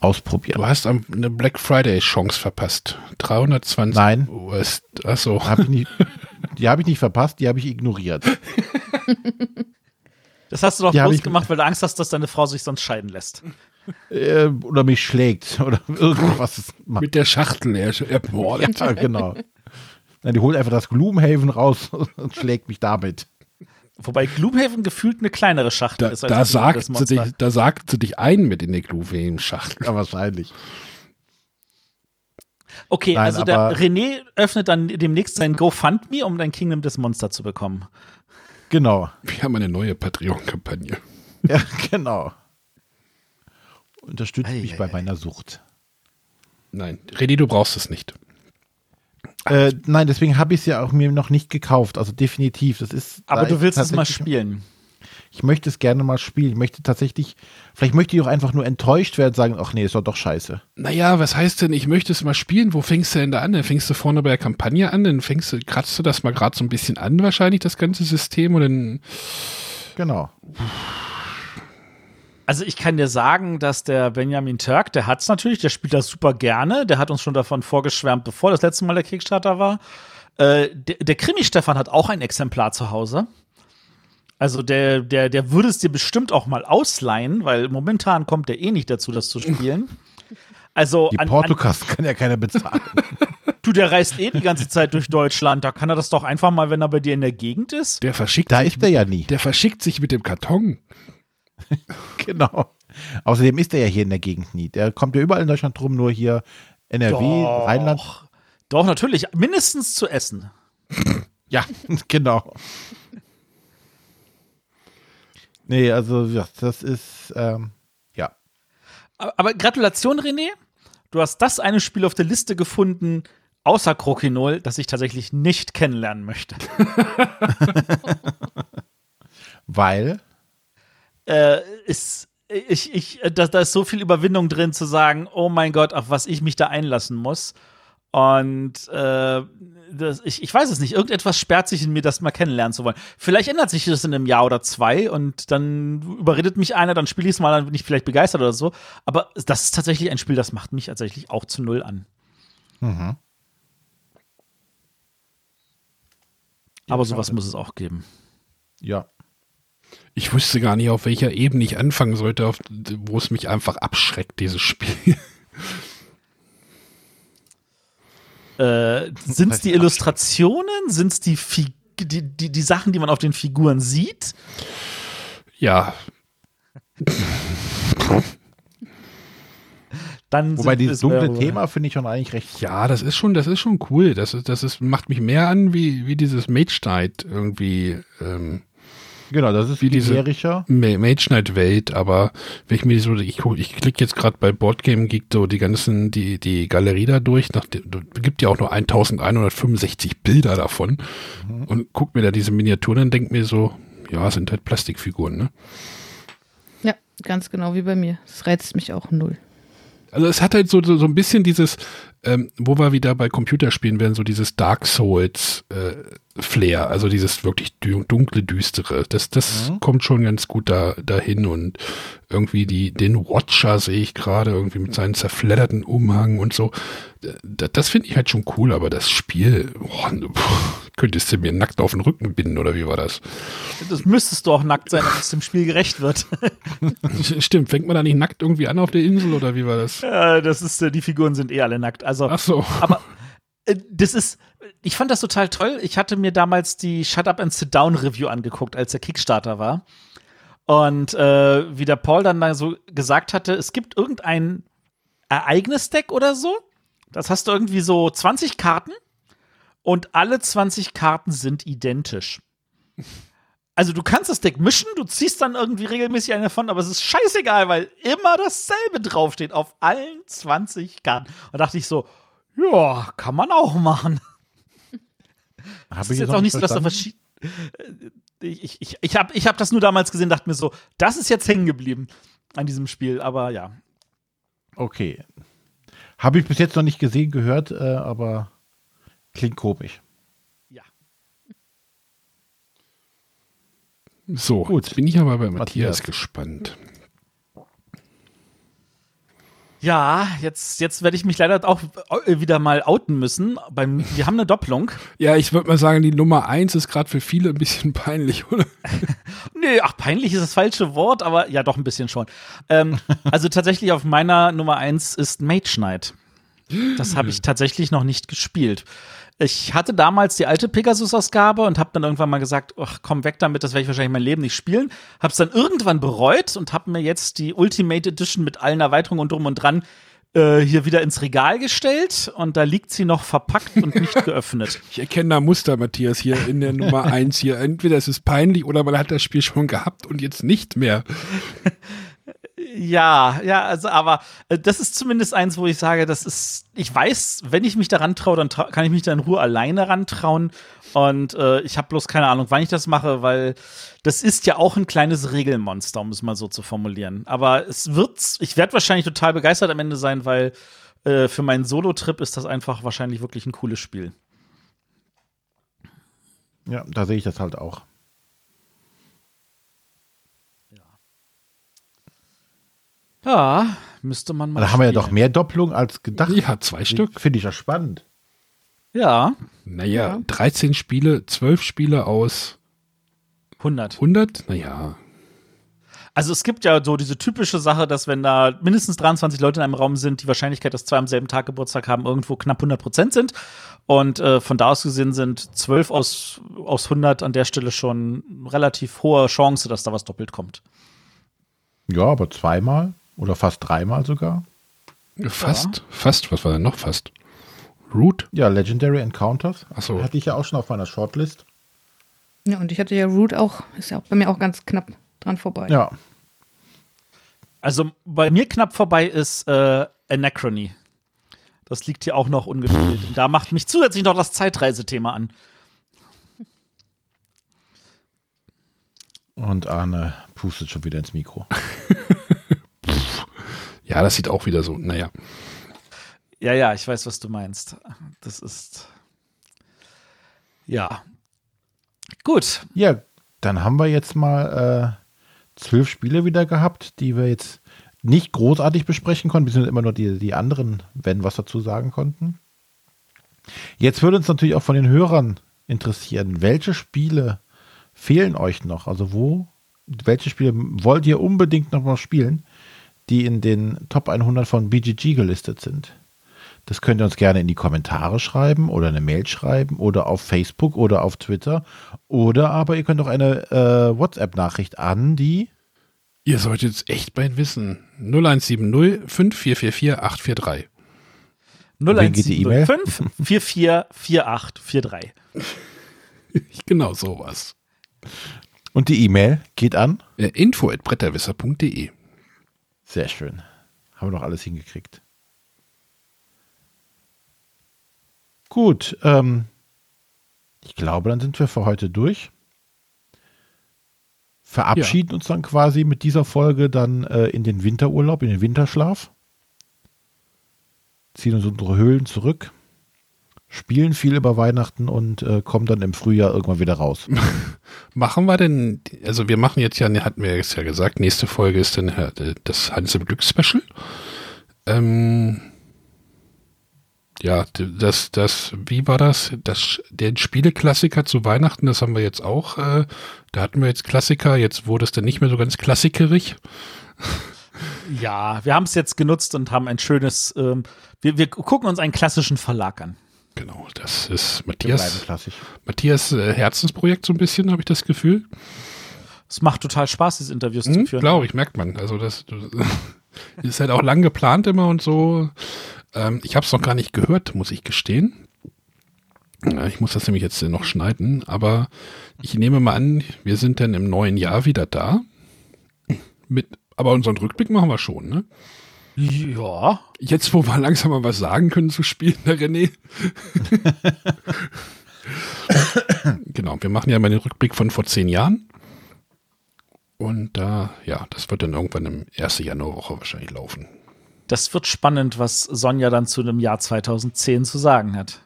ausprobieren. Du hast am- eine Black Friday Chance verpasst. 320 Nein. US. Achso. Hab ich nicht, die habe ich nicht verpasst, die habe ich ignoriert. Das hast du doch Die bloß gemacht, weil du Angst hast, dass deine Frau sich sonst scheiden lässt. Äh, oder mich schlägt oder irgendwas macht. Mit der Schachtel er- ermordet. Ja, genau. Nein, die holt einfach das Gloomhaven raus und schlägt mich damit. Wobei Gloomhaven gefühlt eine kleinere Schachtel Da, ist als da, sagt sie dich, da sagt sie dich ein mit in die Glühwein-Schachtel. Ja, wahrscheinlich. Okay, Nein, also der René öffnet dann demnächst sein GoFundMe, um dein Kingdom des Monster zu bekommen. Genau. Wir haben eine neue Patreon-Kampagne. Ja, genau. Unterstützt Ei, mich ei, bei ei. meiner Sucht. Nein, René, du brauchst es nicht. Äh, nein, deswegen habe ich es ja auch mir noch nicht gekauft. Also definitiv. Das ist. Aber da du willst es mal spielen. Ich möchte es gerne mal spielen. Ich möchte tatsächlich, vielleicht möchte ich auch einfach nur enttäuscht werden und sagen, ach nee, ist doch doch scheiße. Naja, was heißt denn, ich möchte es mal spielen? Wo fängst du denn da an? Dann fängst du vorne bei der Kampagne an, dann fängst du, kratzt du das mal gerade so ein bisschen an, wahrscheinlich, das ganze System, und dann Genau. Also ich kann dir sagen, dass der Benjamin Turk, der hat's natürlich, der spielt das super gerne, der hat uns schon davon vorgeschwärmt, bevor das letzte Mal der Kickstarter war. Äh, der, der Krimi-Stefan hat auch ein Exemplar zu Hause. Also der, der, der würde es dir bestimmt auch mal ausleihen, weil momentan kommt der eh nicht dazu, das zu spielen. Also Die an, Portokasten kann ja keiner bezahlen. du, der reist eh die ganze Zeit durch Deutschland, da kann er das doch einfach mal, wenn er bei dir in der Gegend ist. der verschickt da ist er ja nie. der verschickt sich mit dem Karton. Genau. Außerdem ist er ja hier in der Gegend nie. Der kommt ja überall in Deutschland rum, nur hier NRW, Doch. Rheinland. Doch, natürlich, mindestens zu essen. Ja, genau. Nee, also ja, das ist, ähm, ja. Aber, aber Gratulation, René. Du hast das eine Spiel auf der Liste gefunden, außer Krokinol, das ich tatsächlich nicht kennenlernen möchte. Weil, äh, ist, ich, ich, da, da ist so viel Überwindung drin zu sagen, oh mein Gott, auf was ich mich da einlassen muss. Und äh, das, ich, ich weiß es nicht, irgendetwas sperrt sich in mir, das mal kennenlernen zu wollen. Vielleicht ändert sich das in einem Jahr oder zwei und dann überredet mich einer, dann spiele ich es mal, dann bin ich vielleicht begeistert oder so. Aber das ist tatsächlich ein Spiel, das macht mich tatsächlich auch zu null an. Aber sowas muss es auch geben. ja. Ich wüsste gar nicht, auf welcher Ebene ich anfangen sollte, auf, wo es mich einfach abschreckt, dieses Spiel. Äh, sind es die Illustrationen? Sind es die, die, die, die Sachen, die man auf den Figuren sieht? ja, Dann Wobei sind dieses es dunkle. Thema finde ich schon eigentlich recht. ja, das ist schon, das ist schon cool. Das ist, das ist, macht mich mehr an, wie, wie dieses Mage Knight irgendwie, ähm, Genau, das ist Wie diese- generischer. Ma- Mage Knight Welt, aber wenn ich mir so, ich, guck- ich klicke jetzt gerade bei Boardgame Geek so die ganzen, die, die Galerie da durch, nach, gibt ja auch nur 1165 Bilder davon und guck mir da diese Miniaturen und denk mir so, ja, es sind halt Plastikfiguren, ne? Ja, ganz genau wie bei mir. Das reizt mich auch null. Also es hat halt so, so, so ein bisschen dieses, ähm, wo wir wieder bei Computerspielen werden, so dieses Dark Souls äh, Flair, also dieses wirklich dunkle, düstere. Das, das kommt schon ganz gut da dahin und irgendwie die, den Watcher sehe ich gerade irgendwie mit seinen zerfledderten Umhang und so. Das, das finde ich halt schon cool, aber das Spiel, boah, pff, könntest du mir nackt auf den Rücken binden oder wie war das? Das müsstest du auch nackt sein, damit es dem Spiel gerecht wird. Stimmt, fängt man da nicht nackt irgendwie an auf der Insel oder wie war das? Äh, das ist, äh, die Figuren sind eh alle nackt. Also, Ach so. aber äh, das ist, ich fand das total toll. Ich hatte mir damals die Shut Up and Sit Down Review angeguckt, als der Kickstarter war. Und äh, wie der Paul dann da so gesagt hatte, es gibt irgendein Ereignisdeck oder so. Das hast du irgendwie so 20 Karten und alle 20 Karten sind identisch. Also du kannst das Deck mischen, du ziehst dann irgendwie regelmäßig eine davon, aber es ist scheißegal, weil immer dasselbe draufsteht auf allen 20 Karten. Und da dachte ich so, ja, kann man auch machen. Habe Das ist jetzt auch nicht so, dass da verschiedene. Ich, ich, ich, ich habe ich hab das nur damals gesehen, dachte mir so, das ist jetzt hängen geblieben an diesem Spiel, aber ja. Okay. Habe ich bis jetzt noch nicht gesehen, gehört, äh, aber klingt komisch. Ja. So, Gut. jetzt bin ich aber bei Matthias, Matthias. gespannt. Ja, jetzt, jetzt werde ich mich leider auch äh, wieder mal outen müssen. Beim, wir haben eine Doppelung. Ja, ich würde mal sagen, die Nummer eins ist gerade für viele ein bisschen peinlich, oder? Nee, ach, peinlich ist das falsche Wort, aber ja, doch ein bisschen schon. Ähm, also tatsächlich auf meiner Nummer eins ist Mage Knight. Das habe ich tatsächlich noch nicht gespielt. Ich hatte damals die alte Pegasus-Ausgabe und habe dann irgendwann mal gesagt, ach, komm weg damit, das werde ich wahrscheinlich mein Leben nicht spielen. Habe es dann irgendwann bereut und habe mir jetzt die Ultimate Edition mit allen Erweiterungen und drum und dran äh, hier wieder ins Regal gestellt und da liegt sie noch verpackt und nicht geöffnet. Ich erkenne da Muster, Matthias, hier in der Nummer eins hier. Entweder es ist peinlich oder man hat das Spiel schon gehabt und jetzt nicht mehr. Ja, ja, also aber äh, das ist zumindest eins, wo ich sage, das ist, ich weiß, wenn ich mich daran traue, dann trau kann ich mich da in Ruhe alleine rantrauen. Und äh, ich habe bloß keine Ahnung, wann ich das mache, weil das ist ja auch ein kleines Regelmonster, um es mal so zu formulieren. Aber es wird, ich werde wahrscheinlich total begeistert am Ende sein, weil äh, für meinen Solo-Trip ist das einfach wahrscheinlich wirklich ein cooles Spiel. Ja, da sehe ich das halt auch. Ja, müsste man mal. Da haben wir ja spielen. doch mehr Doppelungen als gedacht. Ja, zwei Stück. Finde ich ja spannend. Ja, Naja, 13 Spiele, 12 Spiele aus 100. 100? Naja, Also es gibt ja so diese typische Sache, dass wenn da mindestens 23 Leute in einem Raum sind, die Wahrscheinlichkeit, dass zwei am selben Tag Geburtstag haben, irgendwo knapp 100 Prozent sind. Und äh, von da aus gesehen sind 12 aus, aus 100 an der Stelle schon relativ hohe Chance, dass da was doppelt kommt. Ja, aber zweimal oder fast dreimal sogar. fast, fast, was war denn noch fast? Root? Ja, Legendary Encounters. Ach so. Hatte ich ja auch schon auf meiner Shortlist. Ja, und ich hatte ja Root auch, ist ja auch bei mir auch ganz knapp dran vorbei. Ja. Also bei mir knapp vorbei ist äh, Anachrony. Das liegt hier auch noch ungespielt. Und da macht mich zusätzlich noch das Zeitreisethema an. Und Arne pustet schon wieder ins Mikro. Ja, das sieht auch wieder so, naja. Ja, ja, ich weiß, was du meinst. Das ist. Ja. Gut. Ja, dann haben wir jetzt mal äh, zwölf Spiele wieder gehabt, die wir jetzt nicht großartig besprechen konnten, beziehungsweise immer nur die, die anderen, wenn was dazu sagen konnten. Jetzt würde uns natürlich auch von den Hörern interessieren, welche Spiele fehlen euch noch? Also wo, welche Spiele wollt ihr unbedingt noch mal spielen, die in den Top 100 von BGG gelistet sind? Das könnt ihr uns gerne in die Kommentare schreiben oder eine Mail schreiben oder auf Facebook oder auf Twitter. Oder aber ihr könnt auch eine äh, WhatsApp-Nachricht an die. Ihr solltet es echt bald wissen. 0170 5444 843. Wen geht die E-Mail? 0175 444843. Genau sowas. Und die E-Mail geht an. Äh, info at bretterwisser.de. Sehr schön. Haben wir noch alles hingekriegt. Gut, ähm, ich glaube, dann sind wir für heute durch. Verabschieden uns dann quasi mit dieser Folge dann äh, in den Winterurlaub, in den Winterschlaf. Ziehen uns unsere Höhlen zurück, spielen viel über Weihnachten und äh, kommen dann im Frühjahr irgendwann wieder raus. Machen wir denn, also wir machen jetzt ja, hatten wir jetzt ja gesagt, nächste Folge ist dann äh, das Hans im Glück Special. Ähm, ja, das, das, wie war das? das? Den Spieleklassiker zu Weihnachten, das haben wir jetzt auch. Äh, da hatten wir jetzt Klassiker, jetzt wurde es dann nicht mehr so ganz klassikerig. Ja, wir haben es jetzt genutzt und haben ein schönes, ähm, wir, wir gucken uns einen klassischen Verlag an. Genau, das ist Matthias. Matthias äh, Herzensprojekt so ein bisschen, habe ich das Gefühl. Es macht total Spaß, diese Interviews zu Hm, führen. Glaube ich, merkt man. Also das, das ist halt auch lang geplant immer und so. Ähm, ich habe es noch gar nicht gehört, muss ich gestehen. Ich muss das nämlich jetzt noch schneiden, aber ich nehme mal an, wir sind dann im neuen Jahr wieder da. Mit, aber unseren Rückblick machen wir schon, ne? Ja, Jetzt, wo wir langsam mal was sagen können zu spielen, der René. genau, wir machen ja mal den Rückblick von vor zehn Jahren. Und da, ja, das wird dann irgendwann im 1. Januarwoche wahrscheinlich laufen. das wird spannend, was Sonja dann zu dem Jahr 2010 zu sagen hat.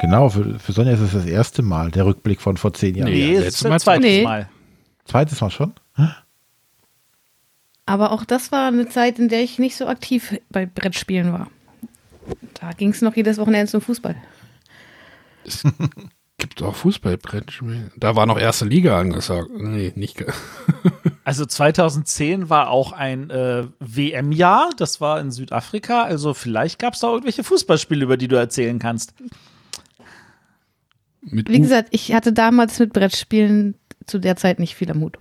Genau, für, für Sonja ist es das erste Mal, der Rückblick von vor zehn Jahren. Nee. Ja, es ist Mal das zweite Nee. Mal. Zweites Mal schon? Aber auch das war eine Zeit, in der ich nicht so aktiv bei Brettspielen war. Da ging es noch jedes Wochenende zum Fußball. Es gibt auch Fußballbrettspiele. Da war noch erste Liga angesagt. Nee, nicht. Also 2010 war auch ein äh, WM-Jahr, das war in Südafrika. Also vielleicht gab es da irgendwelche Fußballspiele, über die du erzählen kannst. Mit Wie gesagt, ich hatte damals mit Brettspielen zu der Zeit nicht viel am Hut.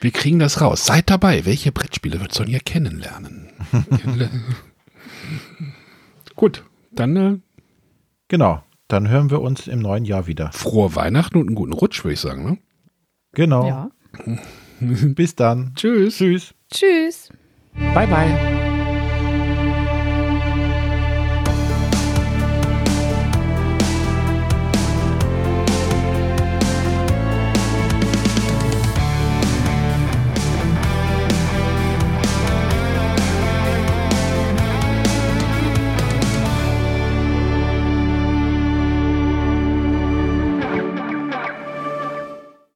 Wir kriegen das raus. Seid dabei. Welche Brettspiele wird Sonja kennenlernen? Gut, dann äh, Genau. Dann hören wir uns im neuen Jahr wieder. frohe Weihnachten und einen guten Rutsch, würde ich sagen. Ne? Genau. Ja. Bis dann. Tschüss. Tschüss. Tschüss. Bye, bye.